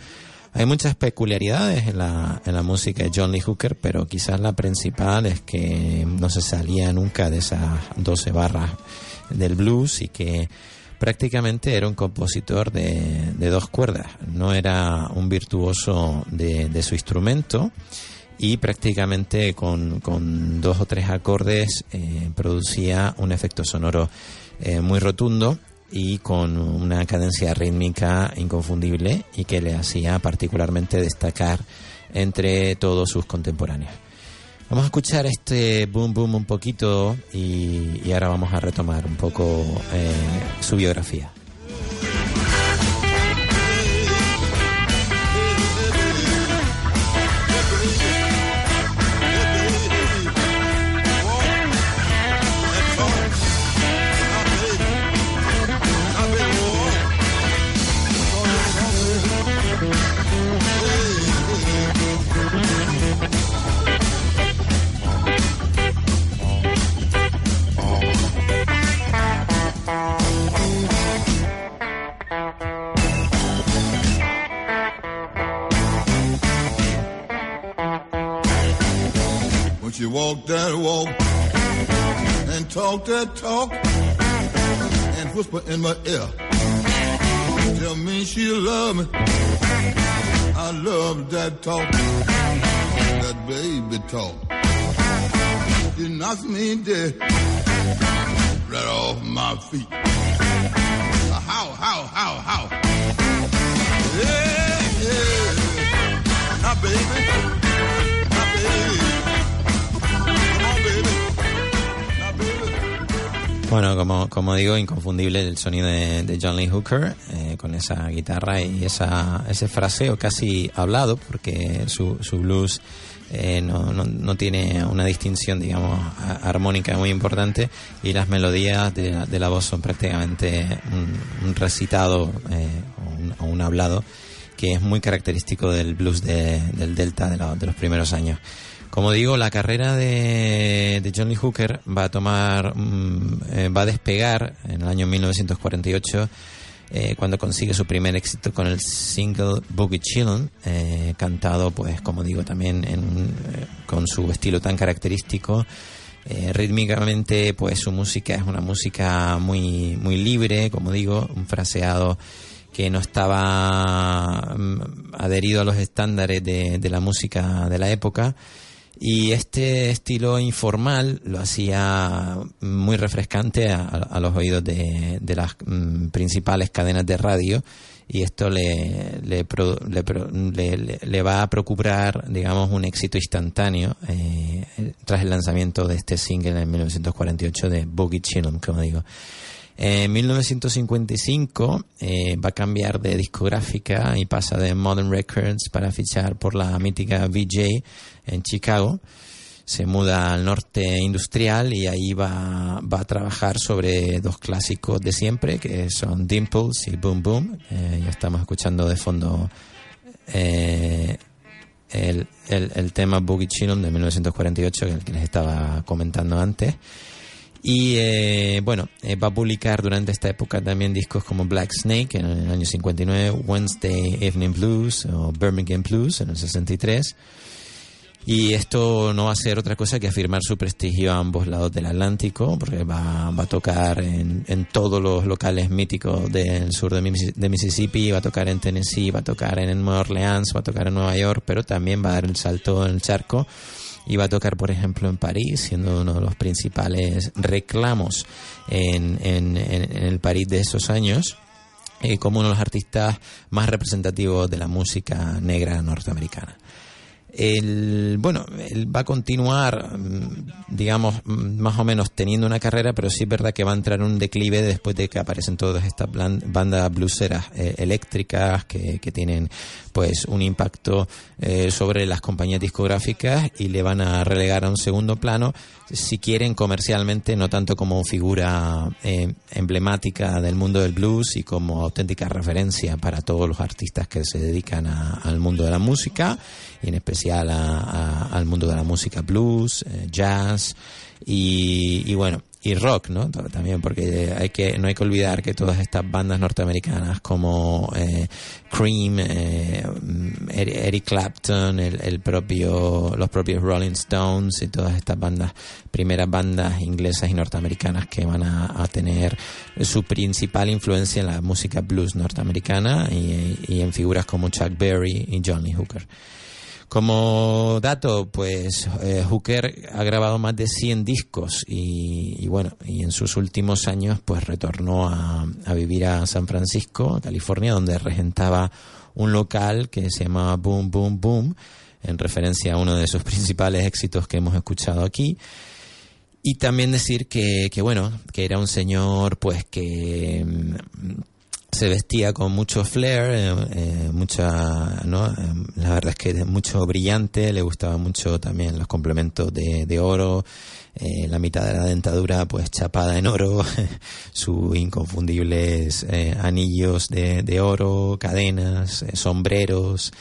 Hay muchas peculiaridades en la, en la música de John Lee Hooker, pero quizás la principal es que no se salía nunca de esas 12 barras del blues y que prácticamente era un compositor de, de dos cuerdas. No era un virtuoso de, de su instrumento y prácticamente con, con dos o tres acordes eh, producía un efecto sonoro eh, muy rotundo y con una cadencia rítmica inconfundible y que le hacía particularmente destacar entre todos sus contemporáneos. Vamos a escuchar este boom boom un poquito y, y ahora vamos a retomar un poco eh, su biografía. That talk and whisper in my ear. Tell me she love me. I love that talk, that baby talk. She knocks me dead right off my feet. How, how, how, how? Yeah, yeah. Now, baby. Now, baby. Bueno, como, como digo, inconfundible el sonido de, de John Lee Hooker eh, con esa guitarra y esa, ese fraseo casi hablado, porque su, su blues eh, no, no, no tiene una distinción, digamos, armónica muy importante y las melodías de, de la voz son prácticamente un, recitado eh, o, un, o un hablado que es muy característico del blues de- del Delta de, la- de los primeros años. Como digo, la carrera de, de John Lee Hooker va a tomar, mm, eh, va a despegar en el año 1948 eh, cuando consigue su primer éxito con el single Boogie Chillin', eh, cantado, pues, como digo, también en, eh, con su estilo tan característico. Eh, rítmicamente, pues, su música es una música muy, muy libre, como digo, un fraseado que no estaba mm, adherido a los estándares de la música de la época. Y este estilo informal lo hacía muy refrescante a, los oídos de, de las mm, principales cadenas de radio y esto le, le pro- le- le- le va a procurar, digamos, un éxito instantáneo eh, tras el lanzamiento de este single en 1948 de Boogie Chillum, como digo. En 1955 eh, va a cambiar de discográfica y pasa de Modern Records para fichar por la mítica VJ en Chicago. Se muda al norte industrial y ahí va, va a trabajar sobre dos clásicos de siempre, que son Dimples y Boom Boom. Eh, ya estamos escuchando de fondo eh, el, el- el tema Boogie Chillum de 1948, el que les estaba comentando antes. Y eh, bueno, eh, va a publicar durante esta época también discos como Black Snake en el año 59, Wednesday Evening Blues o Birmingham Blues en el 63. Y esto no va a ser otra cosa que afirmar su prestigio a ambos lados del Atlántico, porque va, va a tocar en, en todos los locales míticos del sur de, de Mississippi, va a tocar en Tennessee, va a tocar en Nueva Orleans, va a tocar en Nueva York, pero también va a dar el salto en el charco va a tocar, por ejemplo, en París, siendo uno de los principales reclamos en, en- en- el París de esos años, eh, como uno de los artistas más representativos de la música negra norteamericana. El, bueno, él va a continuar, mm, digamos, mm, más o menos teniendo una carrera, pero sí es verdad que va a entrar en un declive después de que aparecen todas estas bandas blueseras eh, eléctricas que, que tienen pues un impacto eh, sobre las compañías discográficas y le van a relegar a un segundo plano si quieren comercialmente, no tanto como figura eh, emblemática del mundo del blues y como auténtica referencia para todos los artistas que se dedican a- al mundo de la música y en especial a- a- al mundo de la música blues, eh, jazz. Y, y bueno y rock, ¿no? También porque hay que no hay que olvidar que todas estas bandas norteamericanas como eh, Cream, eh, mm, Eric Clapton, el, el propio los propios Rolling Stones y todas estas bandas, primeras bandas inglesas y norteamericanas que van a, tener su principal influencia en la música blues norteamericana y, y en figuras como Chuck Berry y John Lee Hooker. Como dato, pues eh, Hooker ha grabado más de 100 discos y, y bueno, y en sus últimos años pues retornó a, vivir a San Francisco, California, donde regentaba un local que se llamaba Boom Boom Boom, en referencia a uno de sus principales éxitos que hemos escuchado aquí. Y también decir que, que bueno, que era un señor pues que mm, se vestía con mucho flair, eh, eh, mucha, ¿no? Eh, la verdad es que mucho brillante, le gustaba mucho también los complementos de, de oro, la mitad de la dentadura pues chapada en oro, sus inconfundibles anillos de, de oro, cadenas, sombreros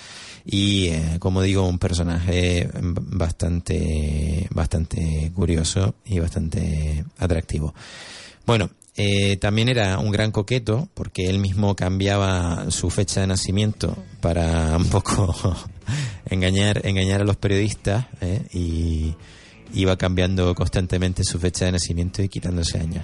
y como digo un personaje bastante bastante curioso y bastante atractivo. Bueno, eh, también era un gran coqueto porque él mismo cambiaba su fecha de nacimiento para un poco engañar, engañar a los periodistas eh, y iba cambiando constantemente su fecha de nacimiento y quitándose años.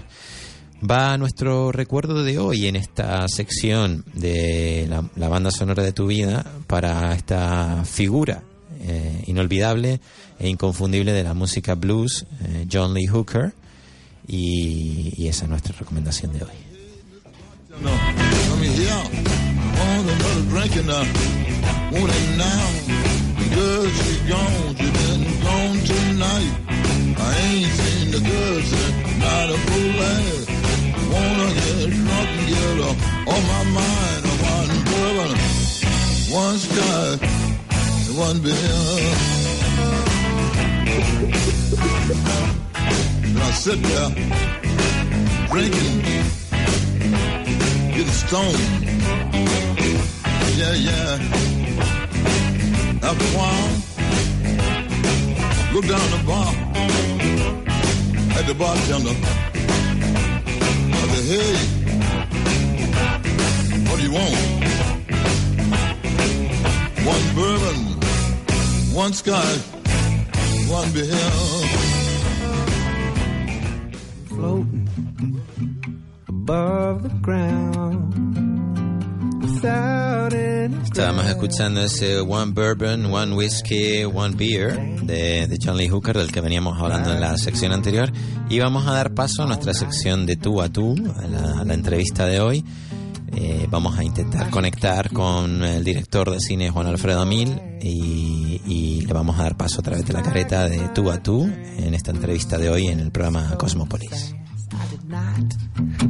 Va nuestro recuerdo de hoy en esta sección de la, la banda sonora de tu vida para esta figura eh, inolvidable e inconfundible de la música blues, eh, John Lee Hooker y, esa es nuestra recomendación de hoy. And Now sitting there drinking, getting stoned. Yeah, yeah. After a while, look down the bar at the bartender. I said, hey, what do you want? One bourbon, one scotch, one beer. Floating above the ground Estábamos escuchando ese One Bourbon, One Whiskey, One Beer de, de John Lee Hooker, del que veníamos hablando en la sección anterior. Y vamos a dar paso a nuestra sección de tú a tú, a la, a la entrevista de hoy. Eh, vamos a intentar conectar con el director de cine Juan Alfredo Mil y, y le vamos a dar paso a través de la careta de tú a tú en esta entrevista de hoy en el programa Cosmopolis. I did not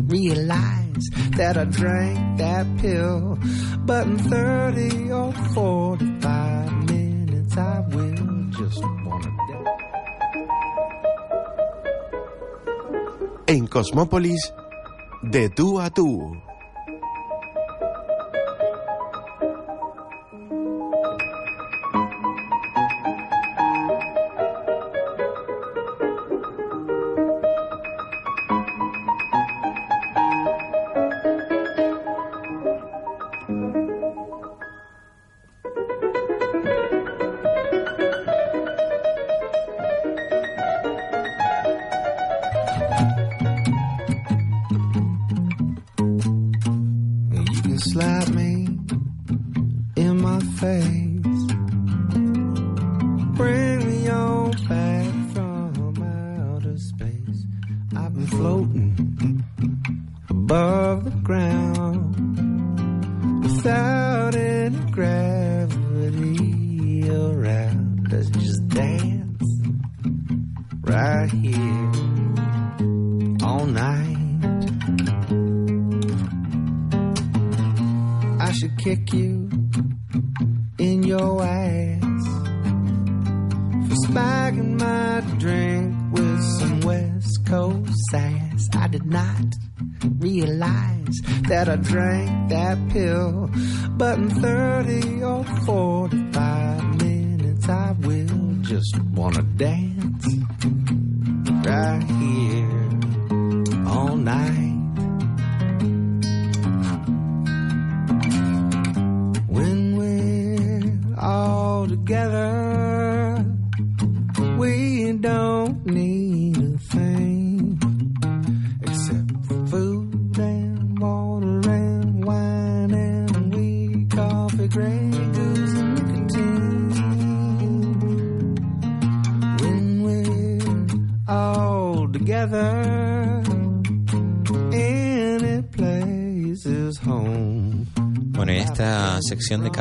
realize that I drank that pill. But in 30 or 45 minutes, I will just wanna die. En Cosmópolis, de tú a tú.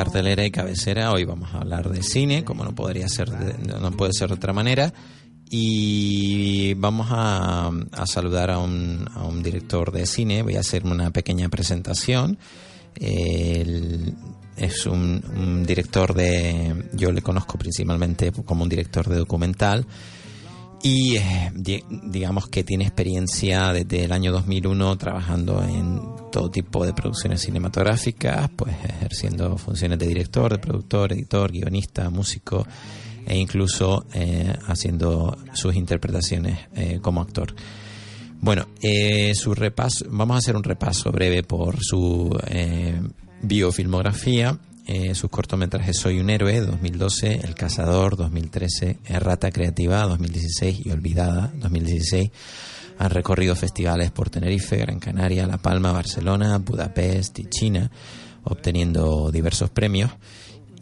Cartelera y cabecera hoy vamos a hablar de cine, como no podría ser, de- no puede ser de otra manera, y vamos a, a saludar a un, a un director de cine. Voy a hacer una pequeña presentación. Él es un, un director de, yo le conozco principalmente como un director de documental. Y eh, di- digamos que tiene experiencia desde el año 2001 trabajando en todo tipo de producciones cinematográficas, pues ejerciendo funciones de director, de productor, editor, guionista, músico e incluso eh, haciendo sus interpretaciones eh, como actor. Bueno, eh, su repaso, vamos a hacer un repaso breve por su biofilmografía. Eh, sus cortometrajes Soy un héroe, 2012, El cazador, 2013, Errata creativa, 2016 y Olvidada, 2016. Han recorrido festivales por Tenerife, Gran Canaria, La Palma, Barcelona, Budapest y China, obteniendo diversos premios.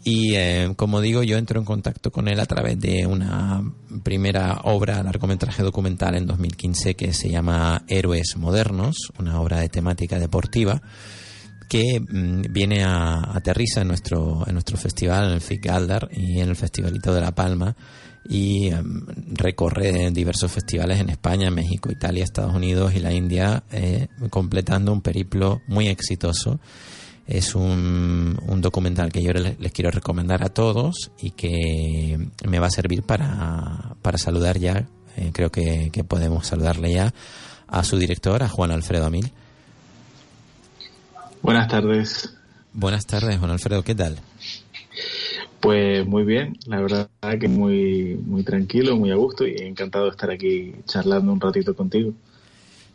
Y eh, como digo, yo entro en contacto con él a través de una primera obra, largometraje documental en 2015 que se llama Héroes Modernos, una obra de temática deportiva que mm, viene a aterriza en nuestro en nuestro festival en el FIC Galdar y en el Festivalito de La Palma y em, recorre diversos festivales en España, México, Italia, Estados Unidos y la India, eh, completando un periplo muy exitoso. Es un, un documental que yo les, les quiero recomendar a todos y que me va a servir para, para saludar ya, eh, creo que, que podemos saludarle ya a su director, a Juan Alfredo Amil. Buenas tardes. Buenas tardes, Juan Alfredo, ¿qué tal? Pues muy bien, la verdad que muy, muy tranquilo, muy a gusto y encantado de estar aquí charlando un ratito contigo.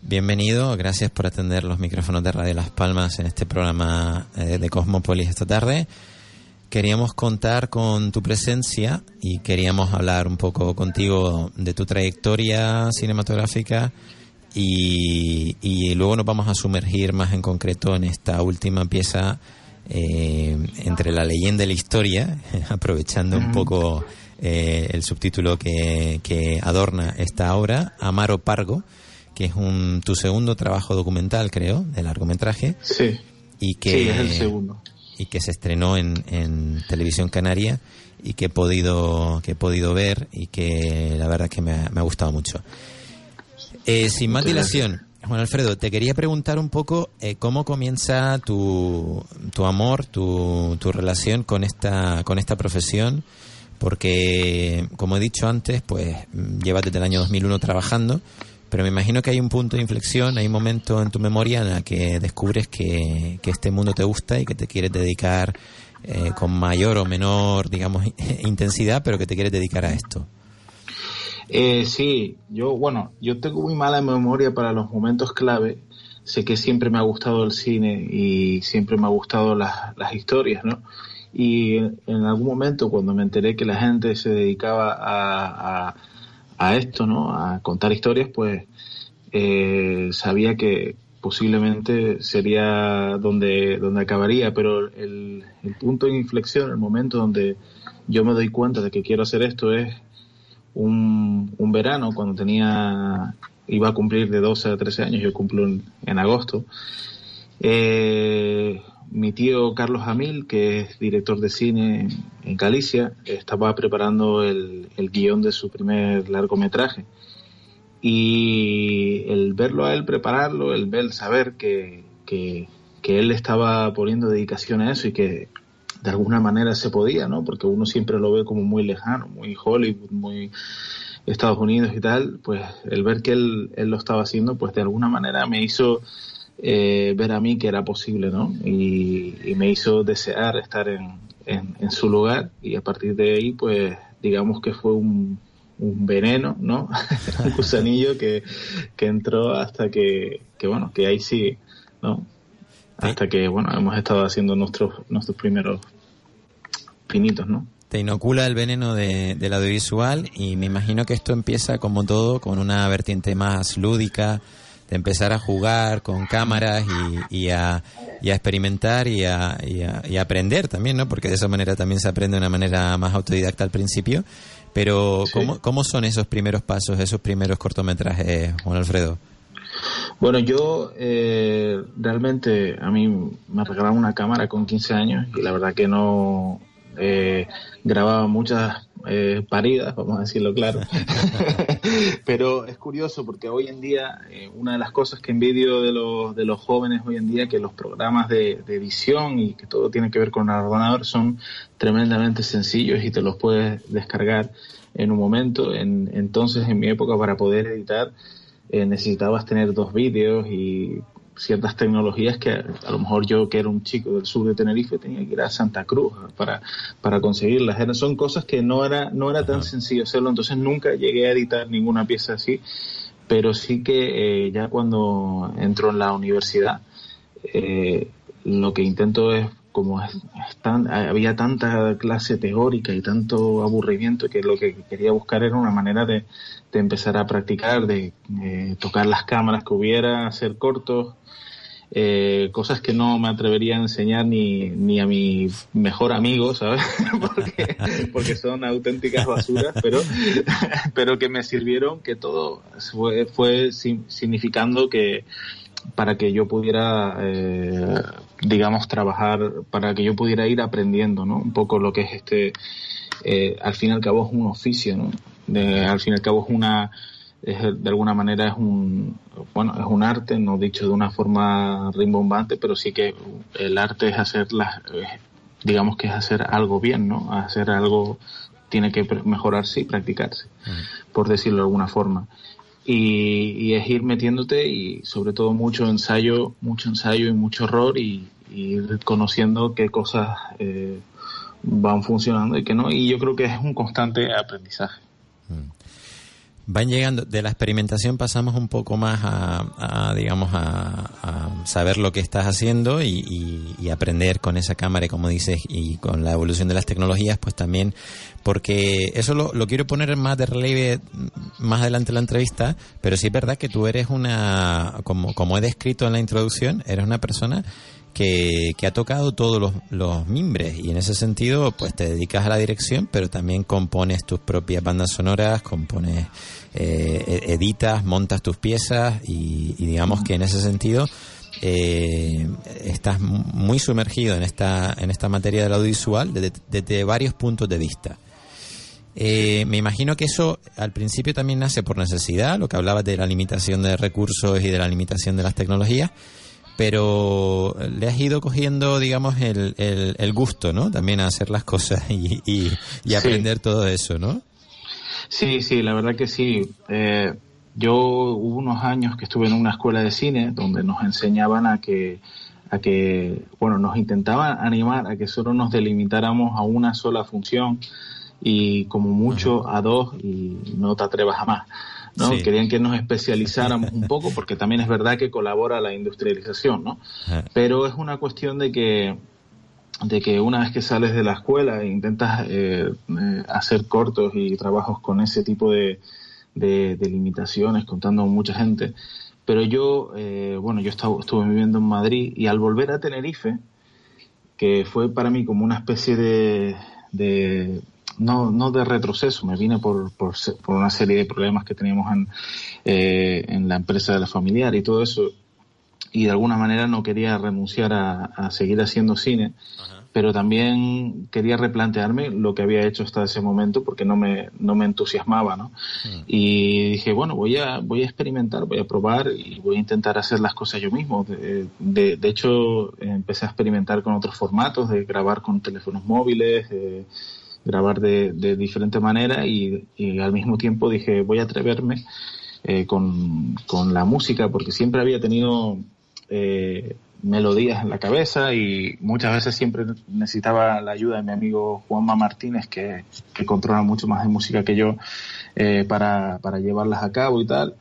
Bienvenido, gracias por atender los micrófonos de Radio Las Palmas en este programa eh, de Cosmópolis esta tarde. Queríamos contar con tu presencia y queríamos hablar un poco contigo de tu trayectoria cinematográfica y, y luego nos vamos a sumergir más en concreto en esta última pieza eh, entre la leyenda y la historia, aprovechando un poco eh, el subtítulo que, que adorna esta obra, Amaro Pargo, que es un, tu segundo trabajo documental, creo, de largometraje. Sí. Y que, Sí, es el segundo. Y que se estrenó en, en Televisión Canaria y que he podido, que he podido ver y que la verdad que me ha, me ha gustado mucho. Eh, sin más dilación, Juan Alfredo, te quería preguntar un poco eh, cómo comienza tu, tu amor, tu, tu relación con esta, con esta profesión, porque, como he dicho antes, pues llevas desde el año 2001 trabajando, pero me imagino que hay un punto de inflexión, hay un momento en tu memoria en el que descubres que, que este mundo te gusta y que te quieres dedicar eh, con mayor o menor, digamos, intensidad, pero que te quieres dedicar a esto. Eh, sí, yo, bueno, yo tengo muy mala memoria para los momentos clave. Sé que siempre me ha gustado el cine y siempre me ha gustado las, las historias, ¿no? Y en, algún momento, cuando me enteré que la gente se dedicaba a, a, esto, ¿no? A contar historias, pues eh, sabía que posiblemente sería donde, donde acabaría, pero el punto de inflexión, el momento donde yo me doy cuenta de que quiero hacer esto es un, un verano cuando tenía iba a cumplir de 12 a 13 años, yo cumplo en, agosto. Eh, mi tío Carlos Amil, que es director de cine en Galicia, estaba preparando el, el guion de su primer largometraje. Y el verlo a él prepararlo, el ver, saber que, que, que él estaba poniendo dedicación a eso y que de alguna manera se podía, ¿no? Porque uno siempre lo ve como muy lejano, muy Hollywood, muy Estados Unidos y tal, pues el ver que él, él lo estaba haciendo, pues de alguna manera me hizo eh, ver a mí que era posible, ¿no? Y, y me hizo desear estar en, en, en, su lugar y a partir de ahí, pues digamos que fue un, un veneno, ¿no? un gusanillo que, que entró hasta que, que, bueno, que ahí sí, ¿no? Hasta que, bueno, hemos estado haciendo nuestros, nuestros primeros pinitos, ¿no? Te inocula el veneno de, del audiovisual y me imagino que esto empieza como todo con una vertiente más lúdica, de empezar a jugar con cámaras y, y, a, y a, experimentar y a, y a, y aprender también, ¿no? Porque de esa manera también se aprende de una manera más autodidacta al principio. Pero, sí. ¿cómo, ¿cómo son esos primeros pasos, esos primeros cortometrajes, Juan Alfredo? Bueno, yo eh, realmente a mí me regalaron una cámara con 15 años y la verdad que no eh, grababa muchas eh, paridas, vamos a decirlo claro. Pero es curioso porque hoy en día eh, una de las cosas que envidio de los, de los jóvenes hoy en día que los programas de, de edición y que todo tiene que ver con el ordenador son tremendamente sencillos y te los puedes descargar en un momento. En, entonces, en mi época, para poder editar, eh, necesitabas tener dos vídeos y ciertas tecnologías que a lo mejor yo que era un chico del sur de Tenerife tenía que ir a Santa Cruz para, para conseguirlas. Eran, son cosas que no era, no era tan sencillo hacerlo, entonces nunca llegué a editar ninguna pieza así, pero sí que eh, ya cuando entro en la universidad, eh, lo que intento es como es, es tan, había tanta clase teórica y tanto aburrimiento que lo que quería buscar era una manera de, de empezar a practicar, de eh, tocar las cámaras que hubiera, hacer cortos, eh, cosas que no me atrevería a enseñar ni, ni a mi mejor amigo, ¿sabes? porque, porque son auténticas basuras, pero, pero que me sirvieron, que todo fue, fue significando que, para que yo pudiera, eh, digamos, trabajar, para que yo pudiera ir aprendiendo, ¿no? Un poco lo que es este, eh, al fin y al cabo es un oficio, ¿no? Al fin y al cabo es una, es, de alguna manera es un, bueno, es un arte, no dicho de una forma rimbombante, pero sí que el arte es hacer las, digamos que es hacer algo bien, ¿no? Hacer algo tiene que mejorarse y practicarse, por decirlo de alguna forma. Y, y es ir metiéndote y sobre todo mucho ensayo, mucho ensayo y mucho error y, y ir conociendo qué cosas eh, van funcionando y qué no. Y yo creo que es un constante aprendizaje. Van llegando, de la experimentación pasamos un poco más a, digamos, a, saber lo que estás haciendo y, aprender con esa cámara, y como dices, y con la evolución de las tecnologías, pues también, porque eso lo, quiero poner más de relieve más adelante en la entrevista, pero sí es verdad que tú eres una, como, como he descrito en la introducción, eres una persona que, ha tocado todos los, los mimbres y en ese sentido pues te dedicas a la dirección pero también compones tus propias bandas sonoras, compones, eh, editas, montas tus piezas y, digamos que en ese sentido eh, estás mu- muy sumergido en esta, en esta materia del audiovisual desde, desde varios puntos de vista. Eh, me imagino que eso al principio también nace por necesidad, lo que hablabas de la limitación de recursos y de la limitación de las tecnologías, pero le has ido cogiendo, digamos, el, el, el gusto, ¿no? También a hacer las cosas y, y, y Sí. aprender todo eso, ¿no? Sí, sí, la verdad que sí. Eh, yo hubo unos años que estuve en una escuela de cine donde nos enseñaban a que, a que, bueno, nos intentaban animar a que solo nos delimitáramos a una sola función y como mucho a dos y no te atrevas a más. ¿No? Sí. Querían que nos especializáramos un poco porque también es verdad que colabora la industrialización, ¿no? Pero es una cuestión de que de que una vez que sales de la escuela e intentas eh, eh, hacer cortos y trabajos con ese tipo de, de, de limitaciones, contando con mucha gente. Pero yo, eh, bueno, yo estaba, estuve viviendo en Madrid y al volver a Tenerife, que fue para mí como una especie de, de no, no de retroceso, me vine por, por, una serie de problemas que teníamos en, eh, en la empresa de la familiar y todo eso, y de alguna manera no quería renunciar a, a seguir haciendo cine, pero también quería replantearme lo que había hecho hasta ese momento porque no me, no me entusiasmaba, ¿no? Y dije, bueno, voy a, voy a experimentar, voy a probar y voy a intentar hacer las cosas yo mismo. De, de, de hecho, empecé a experimentar con otros formatos, de grabar con teléfonos móviles, grabar de, de diferente manera y, al mismo tiempo dije, voy a atreverme eh, con, la música porque siempre había tenido eh, melodías en la cabeza y muchas veces siempre necesitaba la ayuda de mi amigo Juanma Martínez que, que controla mucho más de música que yo eh, para llevarlas a cabo y tal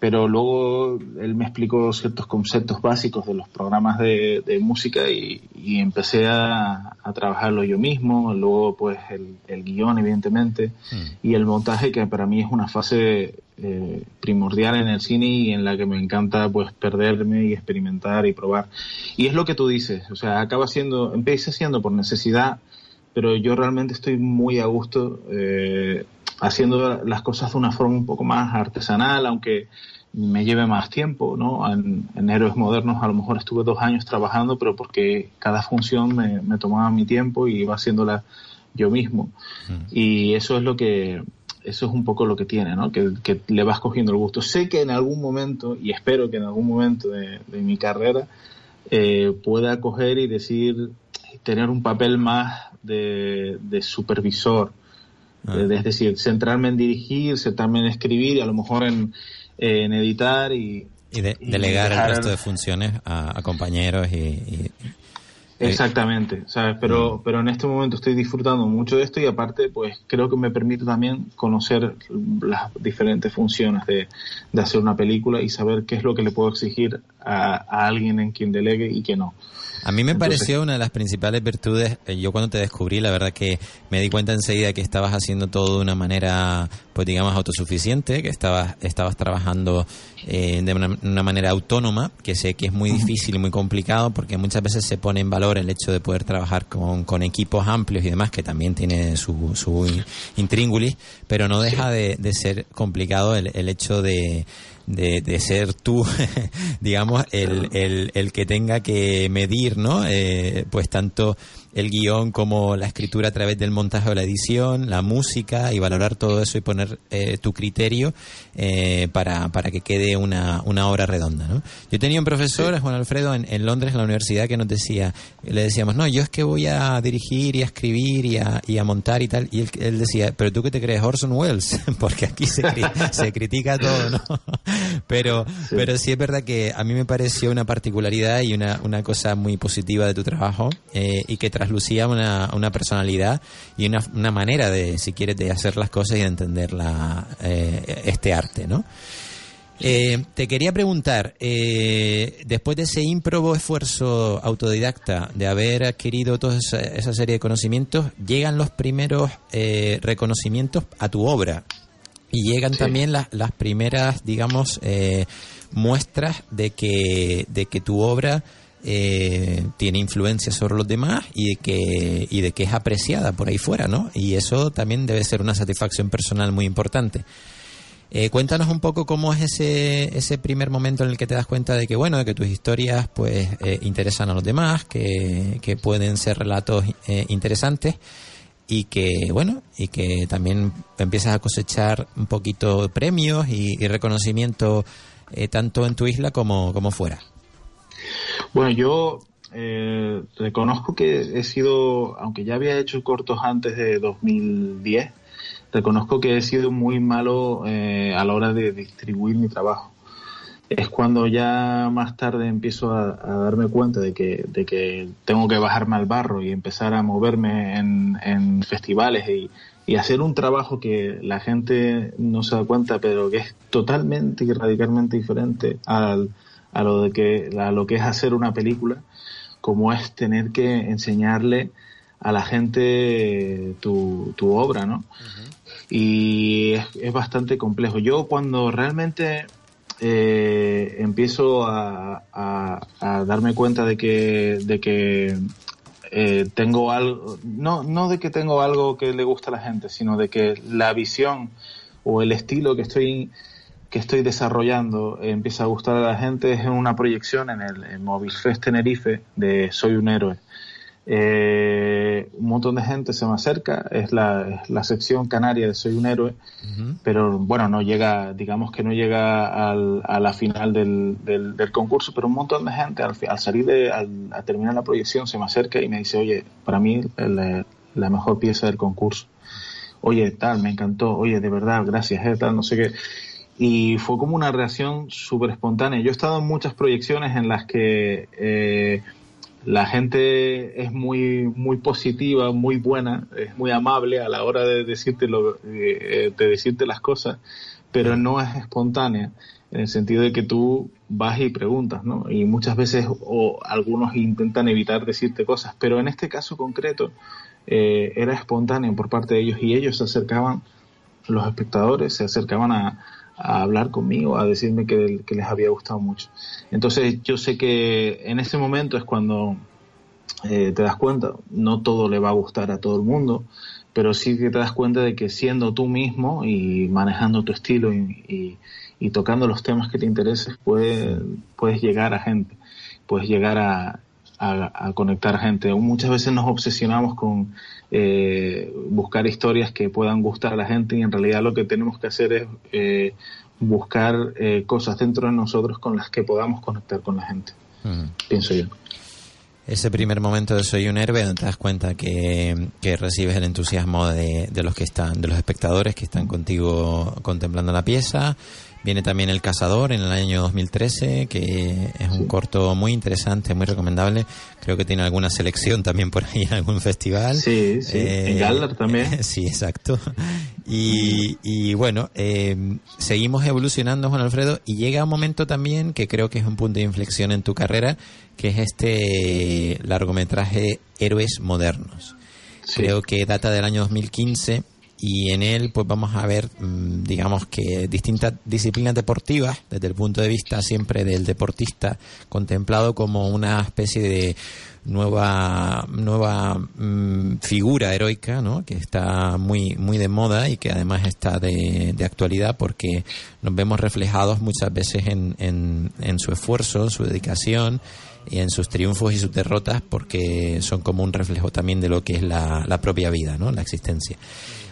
pero luego él me explicó ciertos conceptos básicos de los programas de, de música y, y empecé a, a trabajarlo yo mismo, luego pues el, el guion evidentemente y el montaje que para mí es una fase eh, primordial en el cine y en la que me encanta pues perderme y experimentar y probar. Y es lo que tú dices, o sea, acaba siendo, empieza siendo por necesidad, pero yo realmente estoy muy a gusto eh, haciendo las cosas de una forma un poco más artesanal, aunque me lleve más tiempo, ¿no? En, en Héroes Modernos a lo mejor estuve dos años trabajando, pero porque cada función me, me tomaba mi tiempo y iba haciéndola yo mismo. Y eso es lo que, eso es un poco lo que tiene, ¿no? Que, que le vas cogiendo el gusto. Sé que en algún momento, y espero que en algún momento de, de mi carrera, eh, pueda coger y decir, tener un papel más de, de supervisor. De- es decir, centrarme en dirigir, centrarme en escribir y a lo mejor en, en editar y, Y, de- y delegar el resto de funciones a, a compañeros y, y- Exactamente, ¿sabes? Pero, pero en este momento estoy disfrutando mucho de esto y aparte, pues creo que me permite también conocer las diferentes funciones de, de hacer una película y saber qué es lo que le puedo exigir a, a alguien en quien delegue y que no. A mí me Entonces- pareció una de las principales virtudes, eh, yo cuando te descubrí, la verdad que me di cuenta enseguida que estabas haciendo todo de una manera, pues digamos, autosuficiente, que estabas, estabas trabajando eh, de una, una manera autónoma, que sé que es muy difícil y muy complicado, porque muchas veces se pone en valor el hecho de poder trabajar con, con equipos amplios y demás, que también tiene su, su intríngulis, pero no deja de, de ser complicado el, el hecho de de, de ser tú, digamos, el, el, el que tenga que medir, ¿no? Eh, pues tanto el guion como la escritura a través del montaje o la edición, la música y valorar todo eso y poner eh, tu criterio eh, para, para que quede una, una obra redonda. ¿no? Yo tenía un profesor, Juan Alfredo, en, en Londres, en la universidad, que nos decía, le decíamos, no, yo es que voy a dirigir y a escribir y a, y a montar y tal, y él, él decía, pero tú qué te crees, Orson Welles, porque aquí se, cri- se critica todo, ¿no? Pero, pero sí es verdad que a mí me pareció una particularidad y una, una cosa muy positiva de tu trabajo eh, y que traslucía una, una personalidad y una, una manera de, si quieres, de hacer las cosas y de entender la, eh, este arte, ¿no? Eh, te quería preguntar, eh, después de ese ímprobo esfuerzo autodidacta de haber adquirido toda esa, esa serie de conocimientos, llegan los primeros eh, reconocimientos a tu obra y llegan también las, las primeras, digamos, eh, muestras de que, de que tu obra eh, tiene influencia sobre los demás y de que y de que es apreciada por ahí fuera, ¿no? Y eso también debe ser una satisfacción personal muy importante. Eh, cuéntanos un poco cómo es ese, ese primer momento en el que te das cuenta de que, bueno, de que tus historias pues eh, interesan a los demás, que, que pueden ser relatos eh, interesantes y que, bueno, y que también empiezas a cosechar un poquito premios y, y reconocimiento eh, tanto en tu isla como, como fuera. Bueno, yo reconozco que he sido, aunque ya había hecho cortos antes de 2010, reconozco que he sido muy malo eh, a la hora de distribuir mi trabajo. Es cuando ya más tarde empiezo a, darme cuenta de que, de que tengo que bajarme al barro y empezar a moverme en, en festivales y, y hacer un trabajo que la gente no se da cuenta, pero que es totalmente y radicalmente diferente al, a lo de que a lo que es hacer una película, como es tener que enseñarle a la gente tu, tu obra, ¿no? Y es, bastante complejo. Yo cuando realmente eh, empiezo a, darme cuenta de que, de que eh, tengo algo, no, no de que tengo algo que le gusta a la gente, sino de que la visión o el estilo que estoy que estoy desarrollando eh, empieza a gustar a la gente es una proyección en el en Mobile Fest Tenerife de Soy un héroe. Eh, un montón de gente se me acerca, es la, la sección canaria de Soy un héroe, pero bueno, no llega, digamos que no llega al- a la final del, del, del concurso, pero un montón de gente al, al salir de, al, a terminar la proyección se me acerca y me dice, oye, para mí la, la mejor pieza del concurso. Oye, tal, me encantó, oye, de verdad, gracias, eh, tal, no sé qué. Y fue como una reacción súper espontánea. Yo he estado en muchas proyecciones en las que eh, la gente es muy muy positiva, muy buena, es muy amable a la hora de decirte lo, eh, de decirte las cosas, pero no es espontánea en el sentido de que tú vas y preguntas, ¿no? Y muchas veces o algunos intentan evitar decirte cosas, pero en este caso concreto eh, era espontáneo por parte de ellos y ellos se acercaban, los espectadores se acercaban a, a hablar conmigo, a decirme que, les había gustado mucho. Entonces yo sé que en ese momento es cuando eh, te das cuenta, no todo le va a gustar a todo el mundo, pero sí que te das cuenta de que siendo tú mismo y manejando tu estilo y tocando los temas que te intereses, puedes, puedes llegar a gente, puedes llegar a, a- a conectar gente. Muchas veces nos obsesionamos con eh, buscar historias que puedan gustar a la gente y en realidad lo que tenemos que hacer es eh, buscar eh, cosas dentro de nosotros con las que podamos conectar con la gente, pienso yo. Ese primer momento de Soy un héroe, donde te das cuenta que, que recibes el entusiasmo de, de los que están, de los espectadores que están contigo contemplando la pieza. Viene también El Cazador en el año 2013, que es un corto muy interesante, muy recomendable. Creo que tiene alguna selección también por ahí en algún festival. Eh, Sí, sí. En Galdar también. Sí, exacto. Y, y bueno, eh, seguimos evolucionando, Juan Alfredo, y llega un momento también que creo que es un punto de inflexión en tu carrera, que es este largometraje Héroes Modernos. Creo que data del año 2015 y en él pues vamos a ver mm, digamos que distintas disciplinas deportivas desde el punto de vista siempre del deportista contemplado como una especie de nueva nueva mm, figura heroica ¿no? que está muy muy de moda y que además está de, de actualidad porque nos vemos reflejados muchas veces en, en, en su esfuerzo, en su dedicación y en sus triunfos y sus derrotas porque son como un reflejo también de lo que es la, la propia vida, ¿no? la existencia.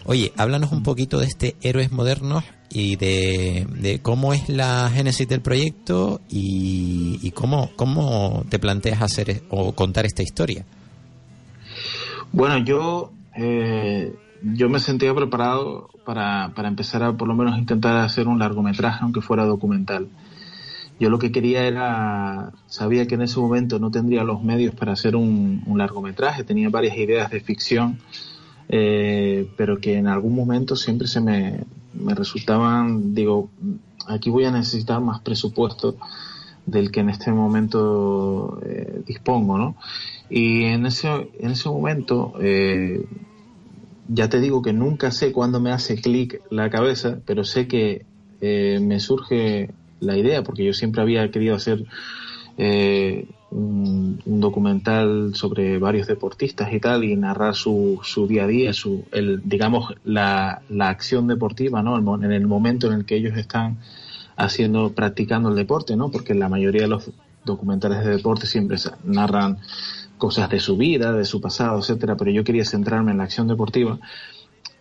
Oye, háblanos un poquito de este Héroes Modernos y de, de cómo es la génesis del proyecto y, y cómo, cómo te planteas hacer e- o contar esta historia. Bueno, yo, eh, yo me sentía preparado para, para empezar a por lo menos intentar hacer un largometraje, aunque fuera documental. Yo lo que quería era, sabía que en ese momento no tendría los medios para hacer un, un largometraje, tenía varias ideas de ficción, eh, pero que en algún momento siempre se me, me resultaban, digo, aquí voy a necesitar más presupuesto del que en este momento eh, dispongo, ¿no? Y en ese, en ese momento, eh, ya te digo que nunca sé cuándo me hace clic la cabeza, pero sé que eh, me surge la idea, porque yo siempre había querido hacer eh, un, documental sobre varios deportistas y tal, y narrar su, su día a día, su, el, digamos, la, la acción deportiva, ¿no? El En el momento en el que ellos están haciendo, practicando el deporte, ¿no? Porque la mayoría de los documentales de deporte siempre narran cosas de su vida, de su pasado, etcétera, pero yo quería centrarme en la acción deportiva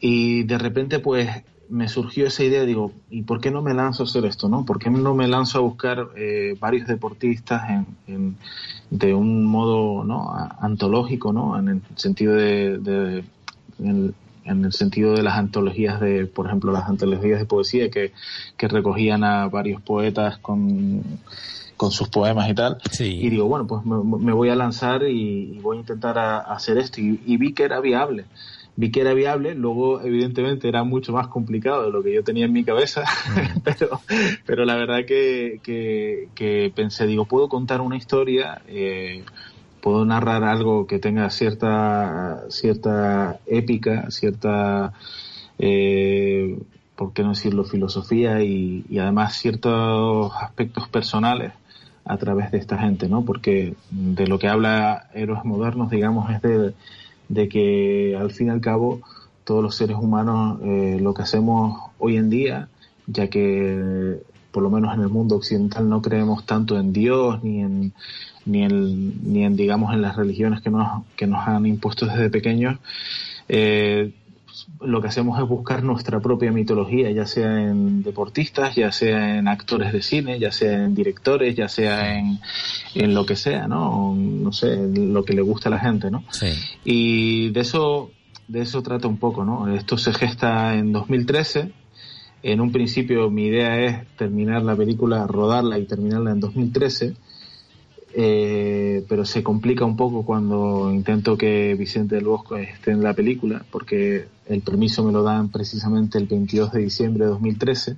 y de repente pues me surgió esa idea, digo, ¿y por qué no me lanzo a hacer esto, no? ¿Por qué no me lanzo a buscar eh, varios deportistas en, en- de un modo no antológico, ¿no? En el sentido de, de- en, el, en el sentido de las antologías de, por ejemplo, las antologías de poesía que, que recogían a varios poetas con con sus poemas y tal. Y digo, bueno, pues me, me voy a lanzar y, y voy a intentar a- a hacer esto. Y, y vi que era viable. Vi que era viable, luego evidentemente era mucho más complicado de lo que yo tenía en mi cabeza, pero, pero la verdad que, que, que pensé, digo, puedo contar una historia, eh, puedo narrar algo que tenga cierta, cierta épica, cierta, eh, ¿por qué no decirlo?, filosofía y, y además ciertos aspectos personales a través de esta gente, ¿no? Porque de lo que habla Héroes Modernos, digamos, es de, de que al fin y al cabo todos los seres humanos eh, lo que hacemos hoy en día, ya que por lo menos en el mundo occidental no creemos tanto en Dios ni en ni en, ni en digamos en las religiones que nos que nos han impuesto desde pequeños eh, lo que hacemos es buscar nuestra propia mitología, ya sea en deportistas, ya sea en actores de cine, ya sea en directores, ya sea en, en lo que sea, ¿no? No sé, lo que le gusta a la gente, ¿no? Sí. Y de eso, de eso trata un poco, ¿no? Esto se gesta en 2013. En un principio mi idea es terminar la película, rodarla y terminarla en 2013. Eh, pero se complica un poco cuando intento que Vicente del Bosco esté en la película, porque el permiso me lo dan precisamente el 22 de diciembre de 2013.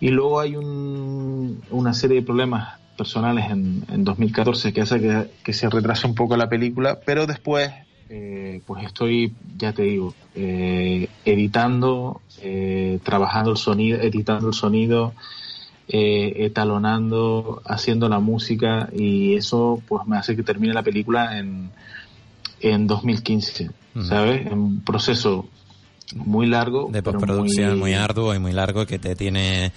Y luego hay un- una serie de problemas personales en, en 2014 que hace que, que se retrase un poco la película, pero después, eh, pues estoy, ya te digo, eh, editando, eh, trabajando el sonido, editando el sonido, eh, etalonando, haciendo la música y eso pues me hace que termine la película en, en 2015, ¿sabes? En un proceso muy largo. De postproducción muy... arduo y muy largo que te tiene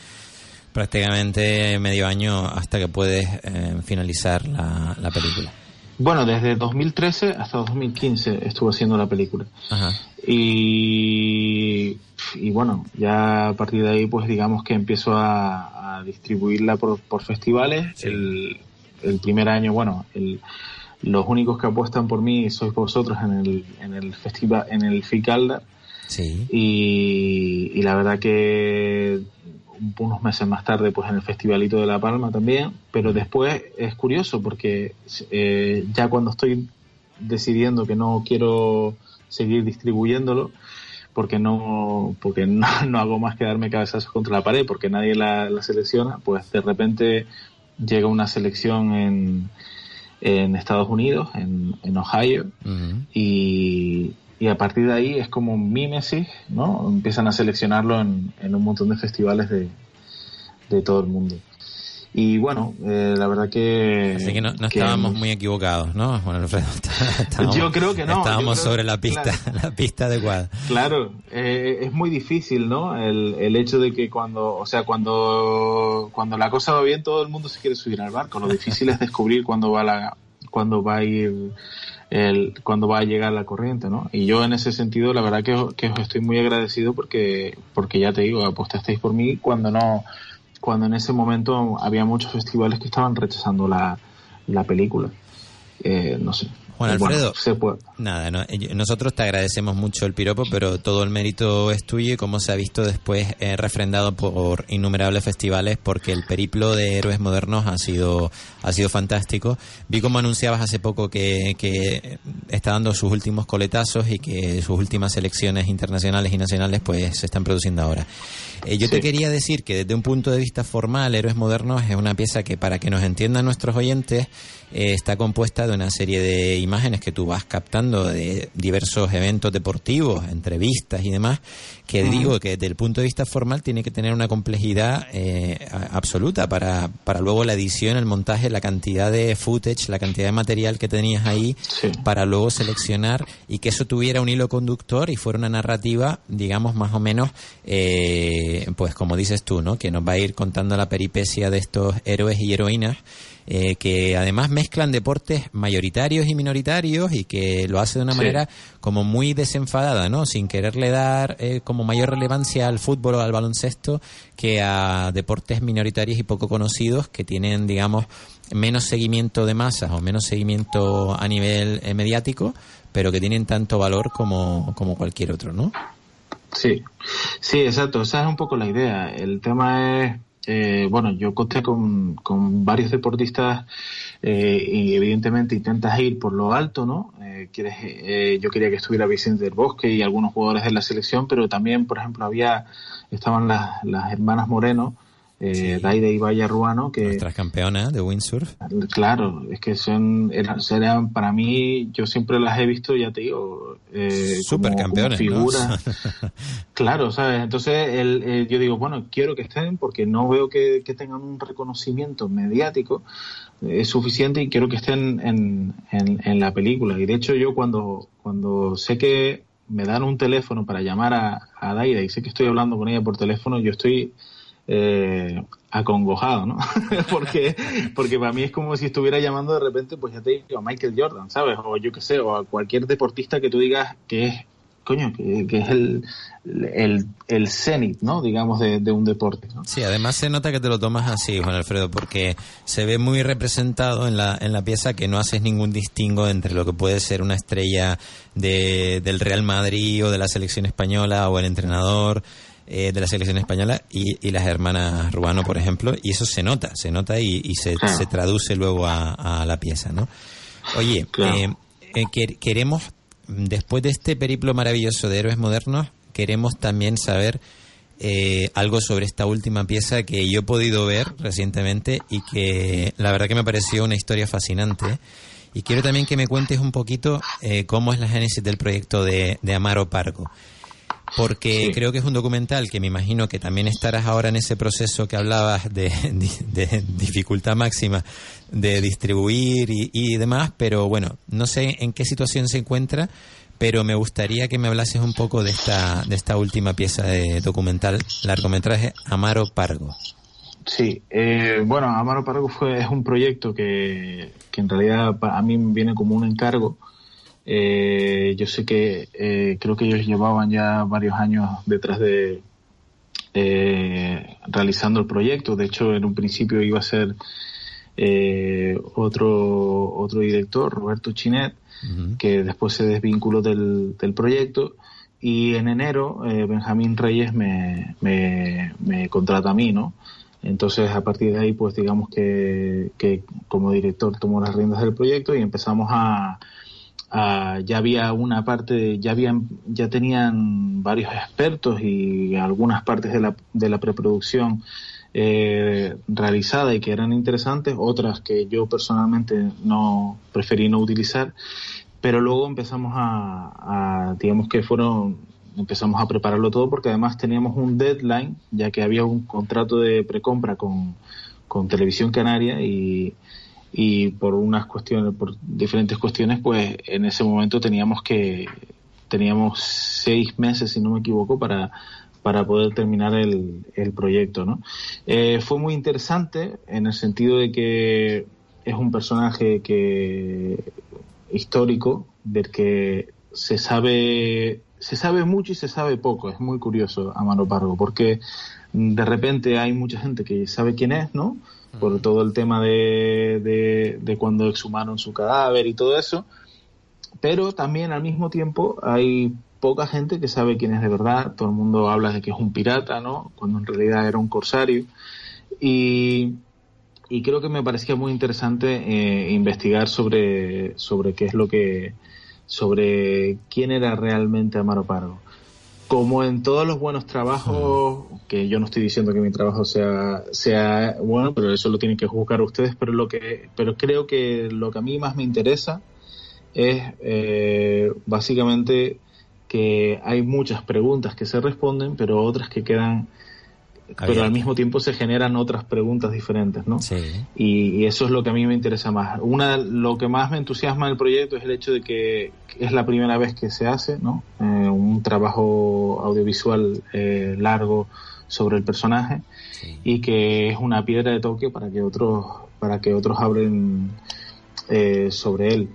prácticamente medio año hasta que puedes eh, finalizar la, la película. Bueno, desde 2013 hasta 2015 estuve haciendo la película. Ajá. Y, y bueno, ya a partir de ahí, pues digamos que empiezo a, a distribuirla por, por festivales. El, el primer año, bueno, el, los únicos que apuestan por mí sois vosotros en el, en el festival, en el FICALDA. Sí. Y, y la verdad que unos meses más tarde, pues en el Festivalito de La Palma también. Pero después es curioso porque eh, ya cuando estoy decidiendo que no quiero seguir distribuyéndolo, porque no porque no, no, hago más que darme cabezazos contra la pared porque nadie la, la, selecciona pues de repente llega una selección en, en Estados Unidos en, en Ohio uh -huh. y, y, a partir de ahí es como mímesis no empiezan a seleccionarlo en, en un montón de festivales de, de todo el mundo Y bueno, eh, la verdad que... Así que no, no que- estábamos muy equivocados, ¿no, Juan Alfredo? Estábamos- Yo creo que no, Estábamos sobre la pista, la pista adecuada. Claro, eh, es muy difícil, ¿no? El, el hecho de que cuando, o sea, cuando, cuando la cosa va bien, todo el mundo se quiere subir al barco. Lo difícil es descubrir cuándo va la, cuándo va a ir, el, cuándo va a llegar la corriente, ¿no? Y yo en ese sentido, la verdad que, que os estoy muy agradecido porque, porque ya te digo, apostasteis por mí cuando no, cuando en ese momento había muchos festivales que estaban rechazando la, la película. Eh, no sé. Juan Bueno, Alfredo, se puede. Nada, no, eh, nosotros te agradecemos mucho el piropo, pero todo el mérito es tuyo y como se ha visto después eh, refrendado por innumerables festivales porque el periplo de héroes modernos ha sido ha sido fantástico. Vi como anunciabas hace poco que, que está dando sus últimos coletazos y que sus últimas selecciones internacionales y nacionales pues se están produciendo ahora. Eh, yo te quería decir que desde un punto de vista formal, Héroes Modernos es una pieza que para que nos entiendan nuestros oyentes eh, está compuesta de una serie de imágenes que tú vas captando de diversos eventos deportivos, entrevistas y demás, que digo que desde el punto de vista formal tiene que tener una complejidad eh, absoluta para, para luego la edición, el montaje, la cantidad de footage, la cantidad de material que tenías ahí para luego seleccionar y que eso tuviera un hilo conductor y fuera una narrativa, digamos, más o menos, eh, pues como dices tú, ¿no? Que nos va a ir contando la peripecia de estos héroes y heroínas eh, que además mezclan deportes mayoritarios y minoritarios y que lo hace de una Sí. manera como muy desenfadada, ¿no? Sin quererle dar eh, como mayor relevancia al fútbol o al baloncesto que a deportes minoritarios y poco conocidos que tienen, digamos, menos seguimiento de masas o menos seguimiento a nivel eh, mediático, pero que tienen tanto valor como, como cualquier otro, ¿no? Sí, sí, exacto. Esa es un poco la idea. El tema es, eh, bueno, yo conté con, con varios deportistas eh, y evidentemente intentas ir por lo alto, ¿no? Eh, quieres, eh, yo quería que estuviera Vicente del Bosque y algunos jugadores de la selección, pero también, por ejemplo, había estaban las, las hermanas Moreno, eh, Daida y Valla Ruano, que Nuestras campeonas de windsurf. Claro, es que son, eran, eran- para mí, yo siempre las he visto, ya te digo, eh, como ¿no? figuras. Claro, ¿sabes? Entonces el, el- yo digo, bueno, quiero que estén porque no veo que, que tengan un reconocimiento mediático eh, suficiente y quiero que estén en, en, en la película. Y de hecho yo cuando, cuando sé que me dan un teléfono para llamar a, a Daida y sé que estoy hablando con ella por teléfono, yo estoy eh, acongojado, ¿no? porque, porque para mí es como si estuviera llamando de repente, pues ya te digo, a Michael Jordan, ¿sabes? O yo qué sé, o a cualquier deportista que tú digas que es, coño, que, es el, el, el cenit, ¿no? Digamos, de, de un deporte. Sí, además se nota que te lo tomas así, Juan Alfredo, porque se ve muy representado en la, en la pieza que no haces ningún distingo entre lo que puede ser una estrella de, del Real Madrid o de la selección española o el entrenador eh, de la selección española y, y las hermanas Ruano, por ejemplo, y eso se nota, se nota y, y se, Claro. se traduce luego a, a la pieza, ¿no? Oye, Claro. eh, eh, quer- queremos, después de este periplo maravilloso de héroes modernos, queremos también saber eh, algo sobre esta última pieza que yo he podido ver recientemente y que la verdad que me pareció una historia fascinante. Y quiero también que me cuentes un poquito eh, cómo es la génesis del proyecto de, de Amaro Pargo. Porque Sí. creo que es un documental que me imagino que también estarás ahora en ese proceso que hablabas de, de- de dificultad máxima de distribuir y, y demás, pero bueno, no sé en qué situación se encuentra, pero me gustaría que me hablases un poco de esta, de esta última pieza de documental, largometraje Amaro Pargo. Sí, eh, bueno, Amaro Pargo fue, es un proyecto que, que en realidad a mí viene como un encargo. Eh, yo sé que eh, creo que ellos llevaban ya varios años detrás de eh, realizando el proyecto. De hecho, en un principio iba a ser eh, otro otro director, Roberto Chinet, que después se desvinculó del, del proyecto. Y en enero eh, Benjamín Reyes me, me, me contrata a mí, ¿no? Entonces, a partir de ahí, pues digamos que, que como director tomó las riendas del proyecto y empezamos a, a- ya había una parte, ya habían, ya tenían varios expertos y algunas partes de la, de la preproducción eh, realizada y que eran interesantes, otras que yo personalmente no preferí no utilizar, pero luego empezamos a, a digamos que fueron empezamos a prepararlo todo porque además teníamos un deadline ya que había un contrato de precompra con, con Televisión Canaria y, y por unas cuestiones, por diferentes cuestiones, pues en ese momento teníamos que, teníamos seis meses, si no me equivoco, para, para poder terminar el, el proyecto, ¿no? Eh, fue muy interesante en el sentido de que es un personaje que histórico del que se sabe se sabe mucho y se sabe poco es muy curioso Amaro Pargo porque de repente hay mucha gente que sabe quién es no por todo el tema de, de, de cuando exhumaron su cadáver y todo eso. Pero también al mismo tiempo hay poca gente que sabe quién es de verdad. Todo el mundo habla de que es un pirata no cuando en realidad era un corsario. Y y creo que me parecía muy interesante eh, investigar sobre, sobre qué es lo que, sobre quién era realmente Amaro Pargo. Como en todos los buenos trabajos, que yo no estoy diciendo que mi trabajo sea, sea bueno, pero eso lo tienen que juzgar ustedes, pero lo que, pero creo que lo que a mí más me interesa es eh, básicamente que hay muchas preguntas que se responden, pero otras que quedan pero al mismo tiempo se generan otras preguntas diferentes, ¿no? Sí. Y, y eso es lo que a mí me interesa más. Una, lo que más me entusiasma del proyecto es el hecho de que es la primera vez que se hace, ¿no? Eh, un trabajo audiovisual eh, largo sobre el personaje y que es una piedra de toque para que otros para que otros hablen eh, sobre él.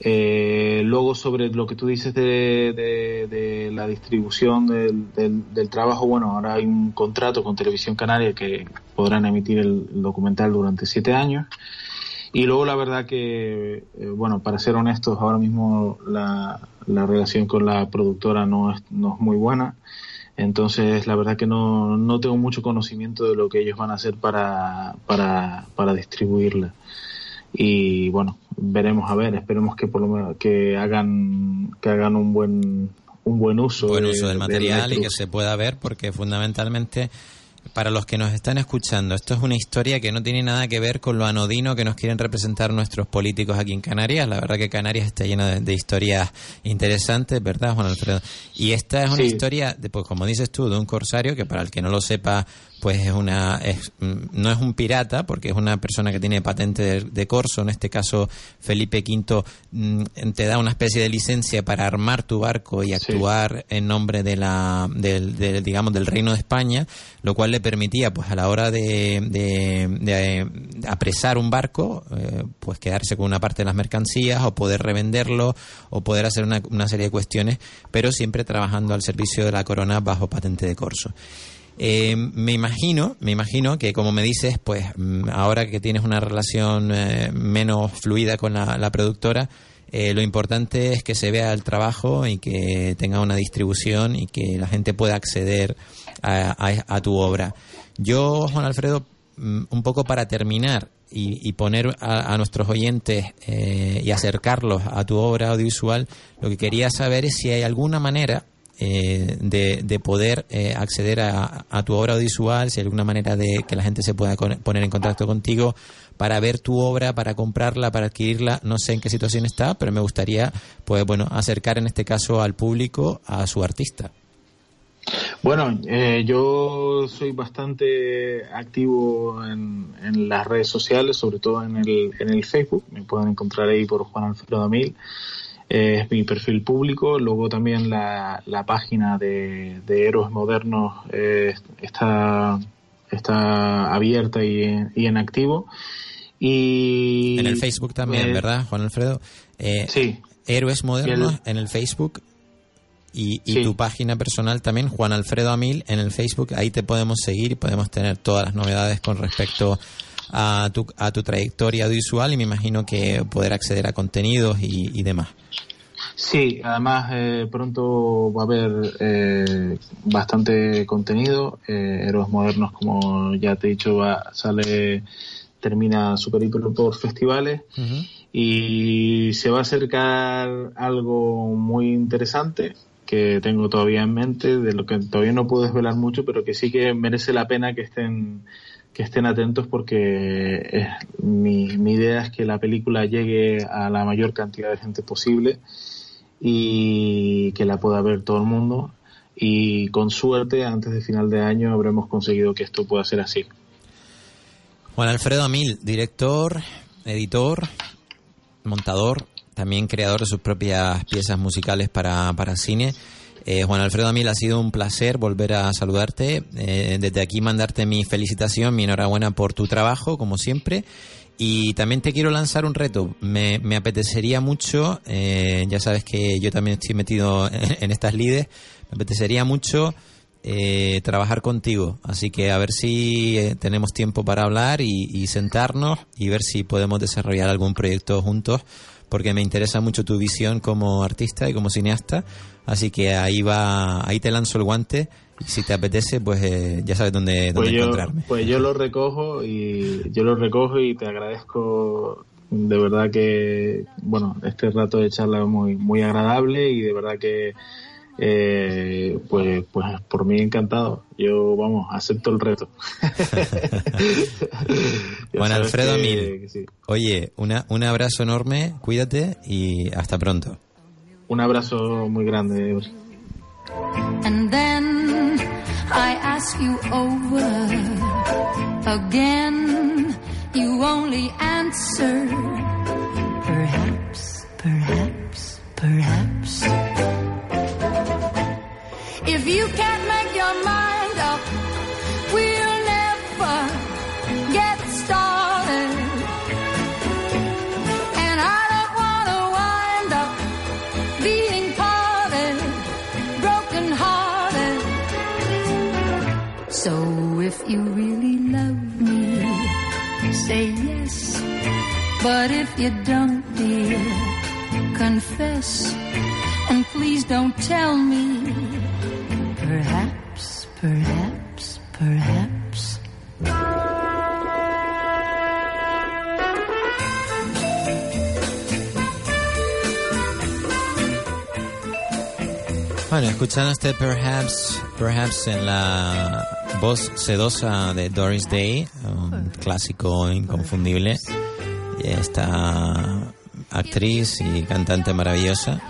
Eh, luego sobre lo que tú dices de, de- la distribución del, del- trabajo, bueno, ahora hay un contrato con Televisión Canaria que podrán emitir el, el documental durante siete años. Y luego la verdad que, eh, bueno, para ser honestos, ahora mismo la, la relación con la productora no es, no es muy buena. Entonces, la verdad que no, no tengo mucho conocimiento de lo que ellos van a hacer para, para, para distribuirla. Y bueno, veremos a ver, esperemos que por lo menos que hagan, que hagan un buen, un buen uso. buen de- uso del de material y que se pueda ver porque fundamentalmente para los que nos están escuchando esto es una historia que no tiene nada que ver con lo anodino que nos quieren representar nuestros políticos aquí en Canarias la verdad que Canarias está llena de, de historias interesantes verdad Juan Alfredo y esta es una Sí. historia de, pues como dices tú de un corsario que para el que no lo sepa pues es una es, mm, no es un pirata porque es una persona que tiene patente de, de corso. En este caso Felipe V mm, te da una especie de licencia para armar tu barco y actuar en nombre de la del, del, digamos del reino de España lo cual le permitía pues a la hora de, de- de, de apresar un barco eh, pues quedarse con una parte de las mercancías o poder revenderlo o poder hacer una, una serie de cuestiones pero siempre trabajando al servicio de la corona bajo patente de corso eh, me imagino, me imagino que como me dices, pues mm, ahora que tienes una relación eh, menos fluida con la, productora, eh, lo importante es que se vea el trabajo y que tenga una distribución y que la gente pueda acceder a, a- a tu obra. Yo, Juan Alfredo, mm, un poco para terminar y, y poner a, a nuestros oyentes eh, y acercarlos a tu obra audiovisual, lo que quería saber es si hay alguna manera eh, de, de poder eh, acceder a, a tu obra audiovisual, si hay alguna manera de que la gente se pueda poner en contacto contigo para ver tu obra, para comprarla, para adquirirla. No sé en qué situación está, pero me gustaría, pues bueno, acercar en este caso al público a su artista. Bueno, eh, yo soy bastante activo en, en las redes sociales, sobre todo en el, en el Facebook. Me pueden encontrar ahí por Juan Alfredo Mil. Es mi perfil público. Luego también la, la página de, de Héroes Modernos eh, está, está abierta y, en- y en activo. Y En el Facebook también, eh, ¿verdad, Juan Alfredo? Eh, Sí. Héroes Modernos el- en el Facebook y, y Sí. tu página personal también, Juan Alfredo Amil, en el Facebook. Ahí te podemos seguir y podemos tener todas las novedades con respecto a tu, a tu trayectoria audiovisual y me imagino que poder acceder a contenidos y, y demás. Sí, además eh, pronto va a haber eh, bastante contenido. Eh, Héroes Modernos, como ya te he dicho, va, sale, termina su periplo por festivales y se va a acercar algo muy interesante que tengo todavía en mente, de lo que todavía no puedo desvelar mucho, pero que sí que merece la pena que estén que estén atentos porque mi, mi idea es que la película llegue a la mayor cantidad de gente posible y que la pueda ver todo el mundo y con suerte antes de final de año habremos conseguido que esto pueda ser así. Juan Alfredo Amil, director, editor, montador, también creador de sus propias piezas musicales para, para cine. Eh, Juan Alfredo Amil, ha sido un placer volver a saludarte. Eh, desde aquí mandarte mi felicitación, mi enhorabuena por tu trabajo, como siempre. Y también te quiero lanzar un reto. Me, apetecería mucho, eh, ya sabes que yo también estoy metido en, estas lides, me apetecería mucho eh, trabajar contigo. Así que a ver si eh, tenemos tiempo para hablar y sentarnos y ver si podemos desarrollar algún proyecto juntos, porque me interesa mucho tu visión como artista y como cineasta. Así que ahí va, ahí te lanzo el guante. Si te apetece, pues eh, ya sabes dónde, dónde Pues yo, encontrarme. pues yo lo recojo y yo lo recojo y te agradezco de verdad que bueno este rato de charla es muy muy agradable y de verdad que eh, pues pues por mí encantado yo vamos acepto el reto sabes Alfredo que- Amil, que sí. oye, una, un abrazo enorme, cuídate y hasta pronto. un abrazo muy grande And then I ask you over again. You only answer perhaps, perhaps, perhaps. If you can't make your mind up, we'll never get started. And I don't want to wind up being parted, broken hearted. So if you really love me, say yes. But if you don't, dear, confess. And please don't tell me. Perhaps, perhaps. Bueno, escuchando este Perhaps, Perhaps en la voz sedosa de Doris Day, un clásico inconfundible. Esta actriz y cantante maravillosa.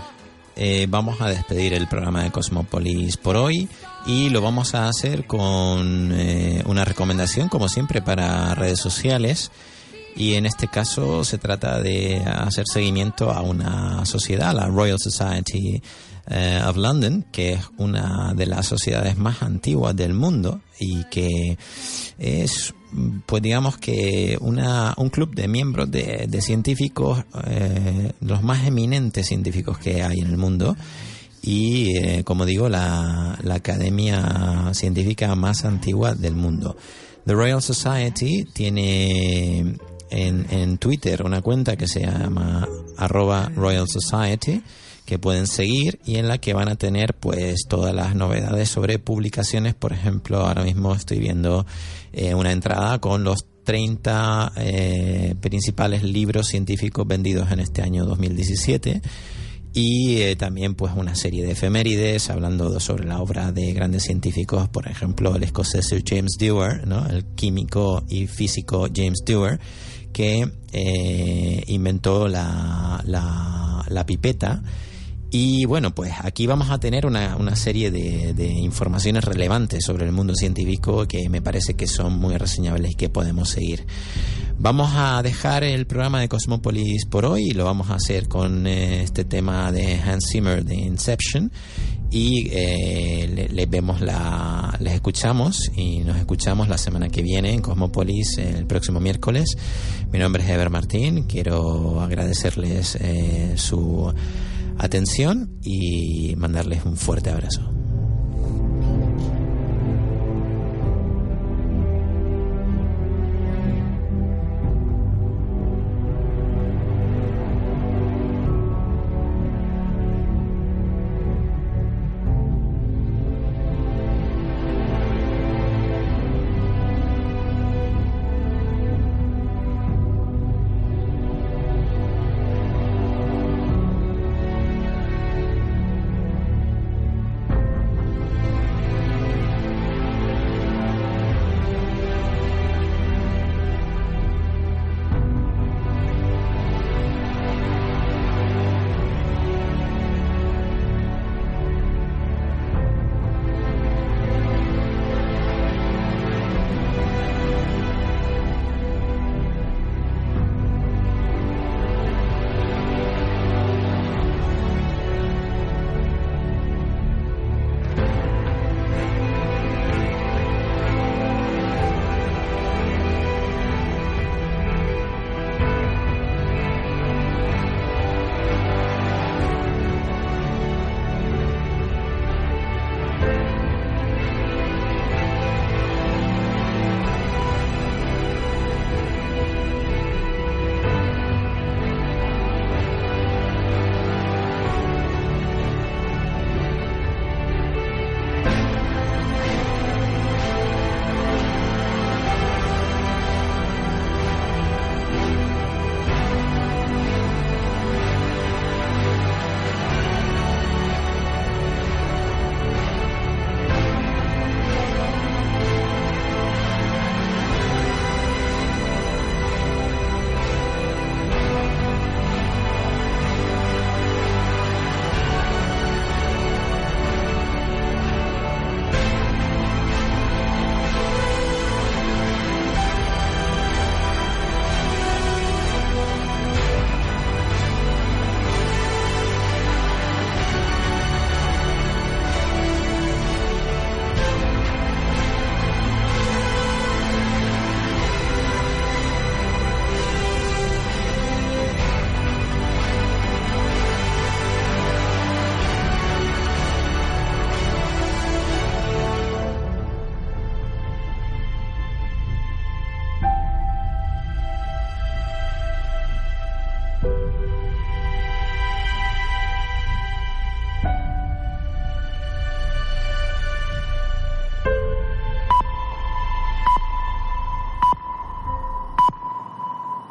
Eh, vamos a despedir el programa de Cosmopolis por hoy y lo vamos a hacer con eh, una recomendación, como siempre, para redes sociales. Y en este caso se trata de hacer seguimiento a una sociedad, la Royal Society eh, of London, que es una de las sociedades más antiguas del mundo y que es, pues digamos que una, un club de miembros de, de científicos, eh, los más eminentes científicos que hay en el mundo y, eh, como digo, la, la academia científica más antigua del mundo. The Royal Society tiene en, en Twitter una cuenta que se llama arroba Royal Society que pueden seguir y en la que van a tener pues todas las novedades sobre publicaciones. Por ejemplo, ahora mismo estoy viendo eh, una entrada con los 30 eh, principales libros científicos vendidos en este año 2017 y eh, también pues una serie de efemérides hablando sobre la obra de grandes científicos, por ejemplo el escocés James Dewar, ¿no? el químico y físico James Dewar, que eh, inventó la, la, la pipeta. Y bueno, pues aquí vamos a tener una, una serie de, de informaciones relevantes sobre el mundo científico que me parece que son muy reseñables y que podemos seguir. Vamos a dejar el programa de Cosmopolis por hoy y lo vamos a hacer con eh, este tema de Hans Zimmer de Inception y eh, le- les vemos la, les escuchamos y nos escuchamos la semana que viene en Cosmopolis el próximo miércoles. Mi nombre es Ever Martín, quiero agradecerles eh, su atención y mandarles un fuerte abrazo.